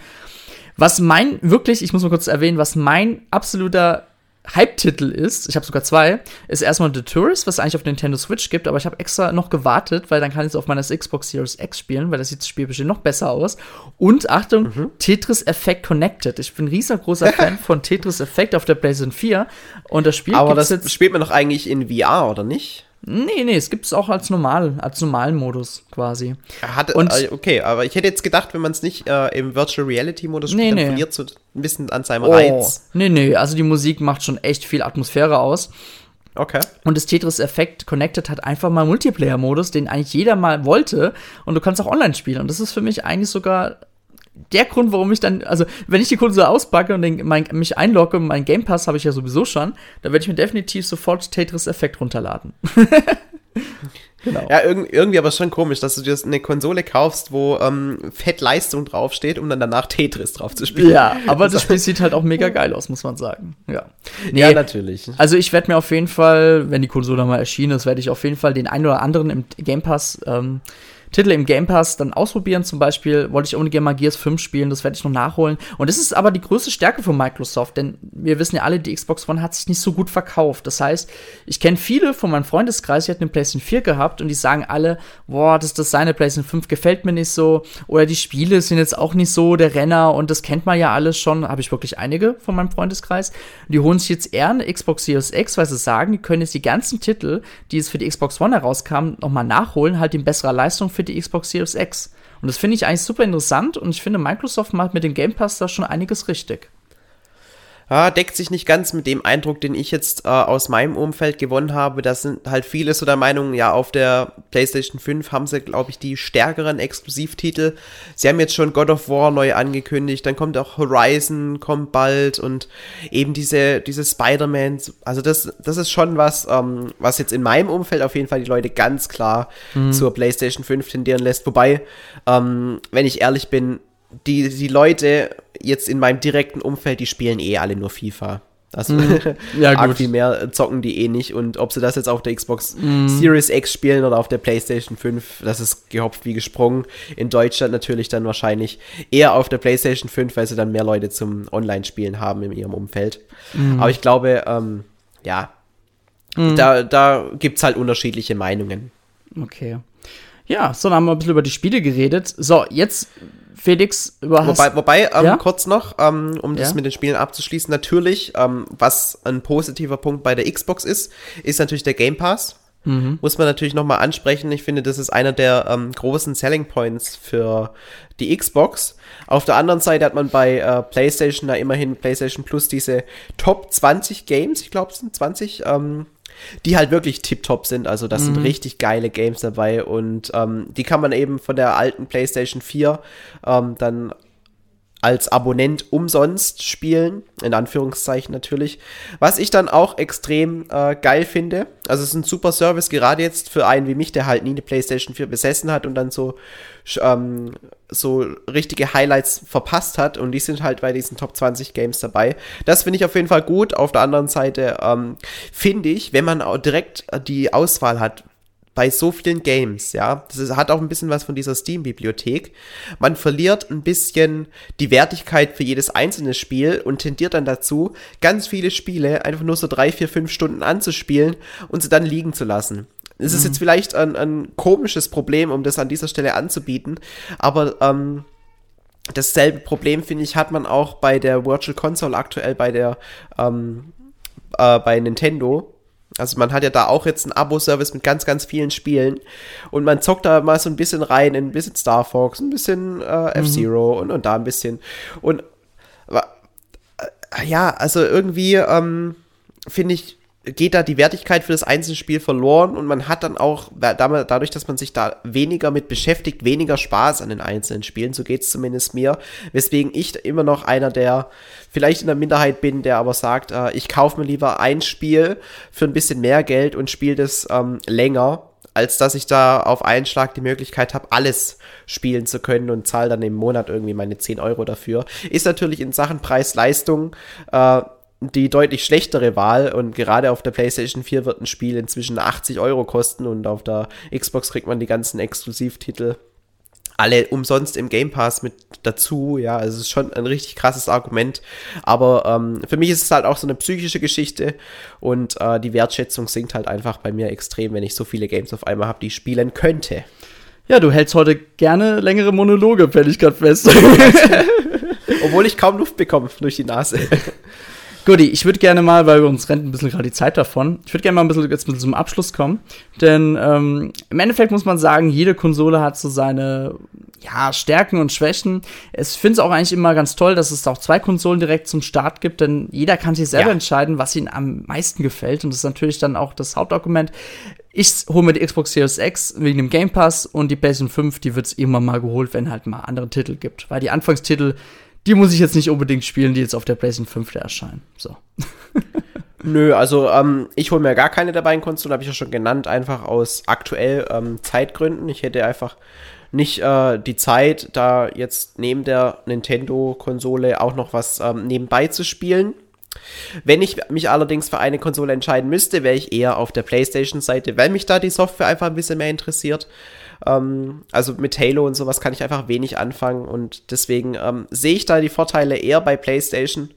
Was mein, wirklich, ich muss mal kurz erwähnen, was mein absoluter Hype-Titel ist, ich habe sogar zwei, ist erstmal The Tourist, was es eigentlich auf Nintendo Switch gibt, aber ich habe extra noch gewartet, weil dann kann ich es auf meiner Xbox Series X spielen, weil das sieht das Spiel bestimmt noch besser aus. Und Achtung, mhm. Tetris Effect Connected. Ich bin ein riesengroßer Fan von Tetris Effect auf der PlayStation 4 und das Spiel Aber das jetzt spielt man doch eigentlich in VR, oder nicht? Nee, nee, es gibt es auch als normal, als normalen Modus quasi. Hat, und, äh, okay, aber ich hätte jetzt gedacht, wenn man es nicht äh, im Virtual Reality Modus spielt, nee, dann nee. verliert so ein bisschen an seinem oh, Reiz. Nee, nee, also die Musik macht schon echt viel Atmosphäre aus. Okay. Und das Tetris Effect Connected hat einfach mal Multiplayer-Modus, den eigentlich jeder mal wollte. Und du kannst auch online spielen. Und das ist für mich eigentlich sogar der Grund, warum ich dann, also wenn ich die Konsole auspacke und den, mein, mich einlogge, mein Game Pass habe ich ja sowieso schon, dann werde ich mir definitiv sofort Tetris Effekt runterladen. genau. Ja, irg irgendwie aber schon komisch, dass du dir eine Konsole kaufst, wo ähm, Fettleistung draufsteht, um dann danach Tetris drauf zu spielen. Ja, aber das Spiel sieht halt auch mega geil aus, muss man sagen. Ja, nee, ja natürlich. Also ich werde mir auf jeden Fall, wenn die Konsole mal erschienen ist, werde ich auf jeden Fall den einen oder anderen im Game Pass ähm, Titel im Game Pass dann ausprobieren. Zum Beispiel wollte ich unbedingt mal Gears 5 spielen, das werde ich noch nachholen. Und das ist aber die größte Stärke von Microsoft, denn wir wissen ja alle, die Xbox One hat sich nicht so gut verkauft. Das heißt, ich kenne viele von meinem Freundeskreis, die hatten eine PlayStation 4 gehabt und die sagen alle, boah, das Design der PlayStation 5 gefällt mir nicht so. Oder die Spiele sind jetzt auch nicht so der Renner und das kennt man ja alles schon. Habe ich wirklich einige von meinem Freundeskreis. Die holen sich jetzt eher eine Xbox Series X, weil sie sagen, die können jetzt die ganzen Titel, die jetzt für die Xbox One herauskamen, nochmal nachholen, halt in besserer Leistung für die Xbox Series X. Und das finde ich eigentlich super interessant und ich finde, Microsoft macht mit dem Game Pass da schon einiges richtig ja, deckt sich nicht ganz mit dem Eindruck, den ich jetzt äh, aus meinem Umfeld gewonnen habe. Da sind halt viele so der Meinung, ja, auf der PlayStation 5 haben sie, glaube ich, die stärkeren Exklusivtitel. Sie haben jetzt schon God of War neu angekündigt, dann kommt auch Horizon, kommt bald und eben diese, diese Spider-Man. Also das, das ist schon was, ähm, was jetzt in meinem Umfeld auf jeden Fall die Leute ganz klar mhm. zur PlayStation 5 tendieren lässt. Wobei, ähm, wenn ich ehrlich bin, die, die Leute jetzt in meinem direkten Umfeld, die spielen eh alle nur FIFA. Also mm, ja, arg viel mehr zocken die eh nicht. Und ob sie das jetzt auf der Xbox mm. Series X spielen oder auf der PlayStation 5, das ist gehopft wie gesprungen. In Deutschland natürlich dann wahrscheinlich eher auf der PlayStation 5, weil sie dann mehr Leute zum Online-Spielen haben in ihrem Umfeld. Mm. Aber ich glaube, ähm, ja, mm. da, da gibt es halt unterschiedliche Meinungen. Okay. Ja, so, dann haben wir ein bisschen über die Spiele geredet. So, jetzt Felix, über Wobei, wobei ähm, ja? kurz noch, ähm, um das ja? mit den Spielen abzuschließen, natürlich, ähm, was ein positiver Punkt bei der Xbox ist, ist natürlich der Game Pass. Mhm. Muss man natürlich nochmal ansprechen. Ich finde, das ist einer der ähm, großen Selling Points für die Xbox. Auf der anderen Seite hat man bei äh, PlayStation da immerhin PlayStation Plus diese Top 20 Games, ich glaube es sind 20, ähm, die halt wirklich tiptop sind. Also das mhm. sind richtig geile Games dabei und ähm, die kann man eben von der alten PlayStation 4 ähm, dann als Abonnent umsonst spielen, in Anführungszeichen natürlich. Was ich dann auch extrem äh, geil finde, also es ist ein super Service, gerade jetzt für einen wie mich, der halt nie eine PlayStation 4 besessen hat und dann so, ähm, so richtige Highlights verpasst hat und die sind halt bei diesen Top 20 Games dabei. Das finde ich auf jeden Fall gut. Auf der anderen Seite ähm, finde ich, wenn man auch direkt die Auswahl hat, bei so vielen Games, ja. Das ist, hat auch ein bisschen was von dieser Steam-Bibliothek. Man verliert ein bisschen die Wertigkeit für jedes einzelne Spiel und tendiert dann dazu, ganz viele Spiele einfach nur so drei, vier, fünf Stunden anzuspielen und sie dann liegen zu lassen. Es ist mhm. jetzt vielleicht ein, ein komisches Problem, um das an dieser Stelle anzubieten, aber ähm, dasselbe Problem, finde ich, hat man auch bei der Virtual Console aktuell bei der ähm, äh, bei Nintendo also man hat ja da auch jetzt einen Abo-Service mit ganz, ganz vielen Spielen und man zockt da mal so ein bisschen rein in ein bisschen Star Fox, ein bisschen äh, F-Zero mhm. und, und da ein bisschen. Und äh, ja, also irgendwie ähm, finde ich, geht da die Wertigkeit für das einzelne Spiel verloren und man hat dann auch, dadurch, dass man sich da weniger mit beschäftigt, weniger Spaß an den einzelnen Spielen, so geht es zumindest mir, weswegen ich immer noch einer der, vielleicht in der Minderheit bin, der aber sagt, äh, ich kaufe mir lieber ein Spiel für ein bisschen mehr Geld und spiele das ähm, länger, als dass ich da auf einen Schlag die Möglichkeit habe, alles spielen zu können und zahle dann im Monat irgendwie meine 10 Euro dafür. Ist natürlich in Sachen Preis-Leistung äh, die deutlich schlechtere Wahl und gerade auf der PlayStation 4 wird ein Spiel inzwischen 80 Euro kosten und auf der Xbox kriegt man die ganzen Exklusivtitel alle umsonst im Game Pass mit dazu. Ja, also es ist schon ein richtig krasses Argument. Aber ähm, für mich ist es halt auch so eine psychische Geschichte und äh, die Wertschätzung sinkt halt einfach bei mir extrem, wenn ich so viele Games auf einmal habe, die ich spielen könnte. Ja, du hältst heute gerne längere Monologe, stelle ich gerade fest. Obwohl ich kaum Luft bekomme durch die Nase. Guti, ich würde gerne mal, weil wir uns rennt ein bisschen gerade die Zeit davon, ich würde gerne mal ein bisschen jetzt ein bisschen zum Abschluss kommen. Denn ähm, im Endeffekt muss man sagen, jede Konsole hat so seine ja, Stärken und Schwächen. Ich finde es auch eigentlich immer ganz toll, dass es auch zwei Konsolen direkt zum Start gibt, denn jeder kann sich selber ja. entscheiden, was ihm am meisten gefällt. Und das ist natürlich dann auch das Hauptargument. Ich hole mir die Xbox Series X wegen dem Game Pass und die PlayStation 5, die wird es irgendwann mal geholt, wenn halt mal andere Titel gibt. Weil die Anfangstitel die muss ich jetzt nicht unbedingt spielen, die jetzt auf der PlayStation 5 erscheinen. So. Nö, also ähm, ich hole mir gar keine der beiden Konsolen, habe ich ja schon genannt, einfach aus aktuell ähm, Zeitgründen. Ich hätte einfach nicht äh, die Zeit, da jetzt neben der Nintendo-Konsole auch noch was ähm, nebenbei zu spielen. Wenn ich mich allerdings für eine Konsole entscheiden müsste, wäre ich eher auf der PlayStation-Seite, weil mich da die Software einfach ein bisschen mehr interessiert. Ähm, also mit Halo und sowas kann ich einfach wenig anfangen und deswegen ähm, sehe ich da die Vorteile eher bei PlayStation.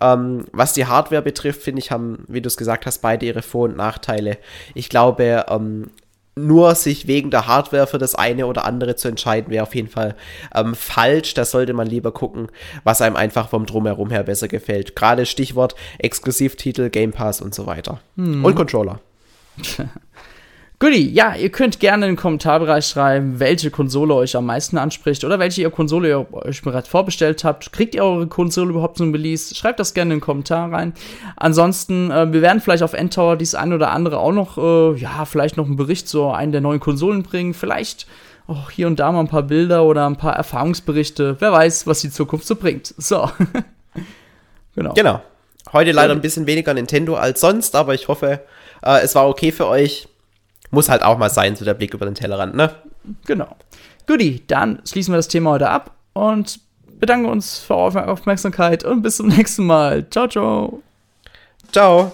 Ähm, was die Hardware betrifft, finde ich, haben, wie du es gesagt hast, beide ihre Vor- und Nachteile. Ich glaube, ähm, nur sich wegen der Hardware für das eine oder andere zu entscheiden, wäre auf jeden Fall ähm, falsch. Da sollte man lieber gucken, was einem einfach vom Drumherum her besser gefällt. Gerade Stichwort Exklusivtitel, Game Pass und so weiter. Hm. Und Controller. Goodie, ja, ihr könnt gerne in den Kommentarbereich schreiben, welche Konsole euch am meisten anspricht oder welche ihr Konsole ihr euch bereits vorbestellt habt. Kriegt ihr eure Konsole überhaupt zum Release? Schreibt das gerne in den Kommentar rein. Ansonsten, äh, wir werden vielleicht auf Endtower dies ein oder andere auch noch, äh, ja, vielleicht noch einen Bericht zu einem der neuen Konsolen bringen. Vielleicht auch hier und da mal ein paar Bilder oder ein paar Erfahrungsberichte. Wer weiß, was die Zukunft so bringt. So. genau. Genau. Heute leider ein bisschen weniger Nintendo als sonst, aber ich hoffe, äh, es war okay für euch. Muss halt auch mal sein, so der Blick über den Tellerrand, ne? Genau. Guti, dann schließen wir das Thema heute ab und bedanken uns für eure Aufmerksamkeit und bis zum nächsten Mal. Ciao, ciao. Ciao.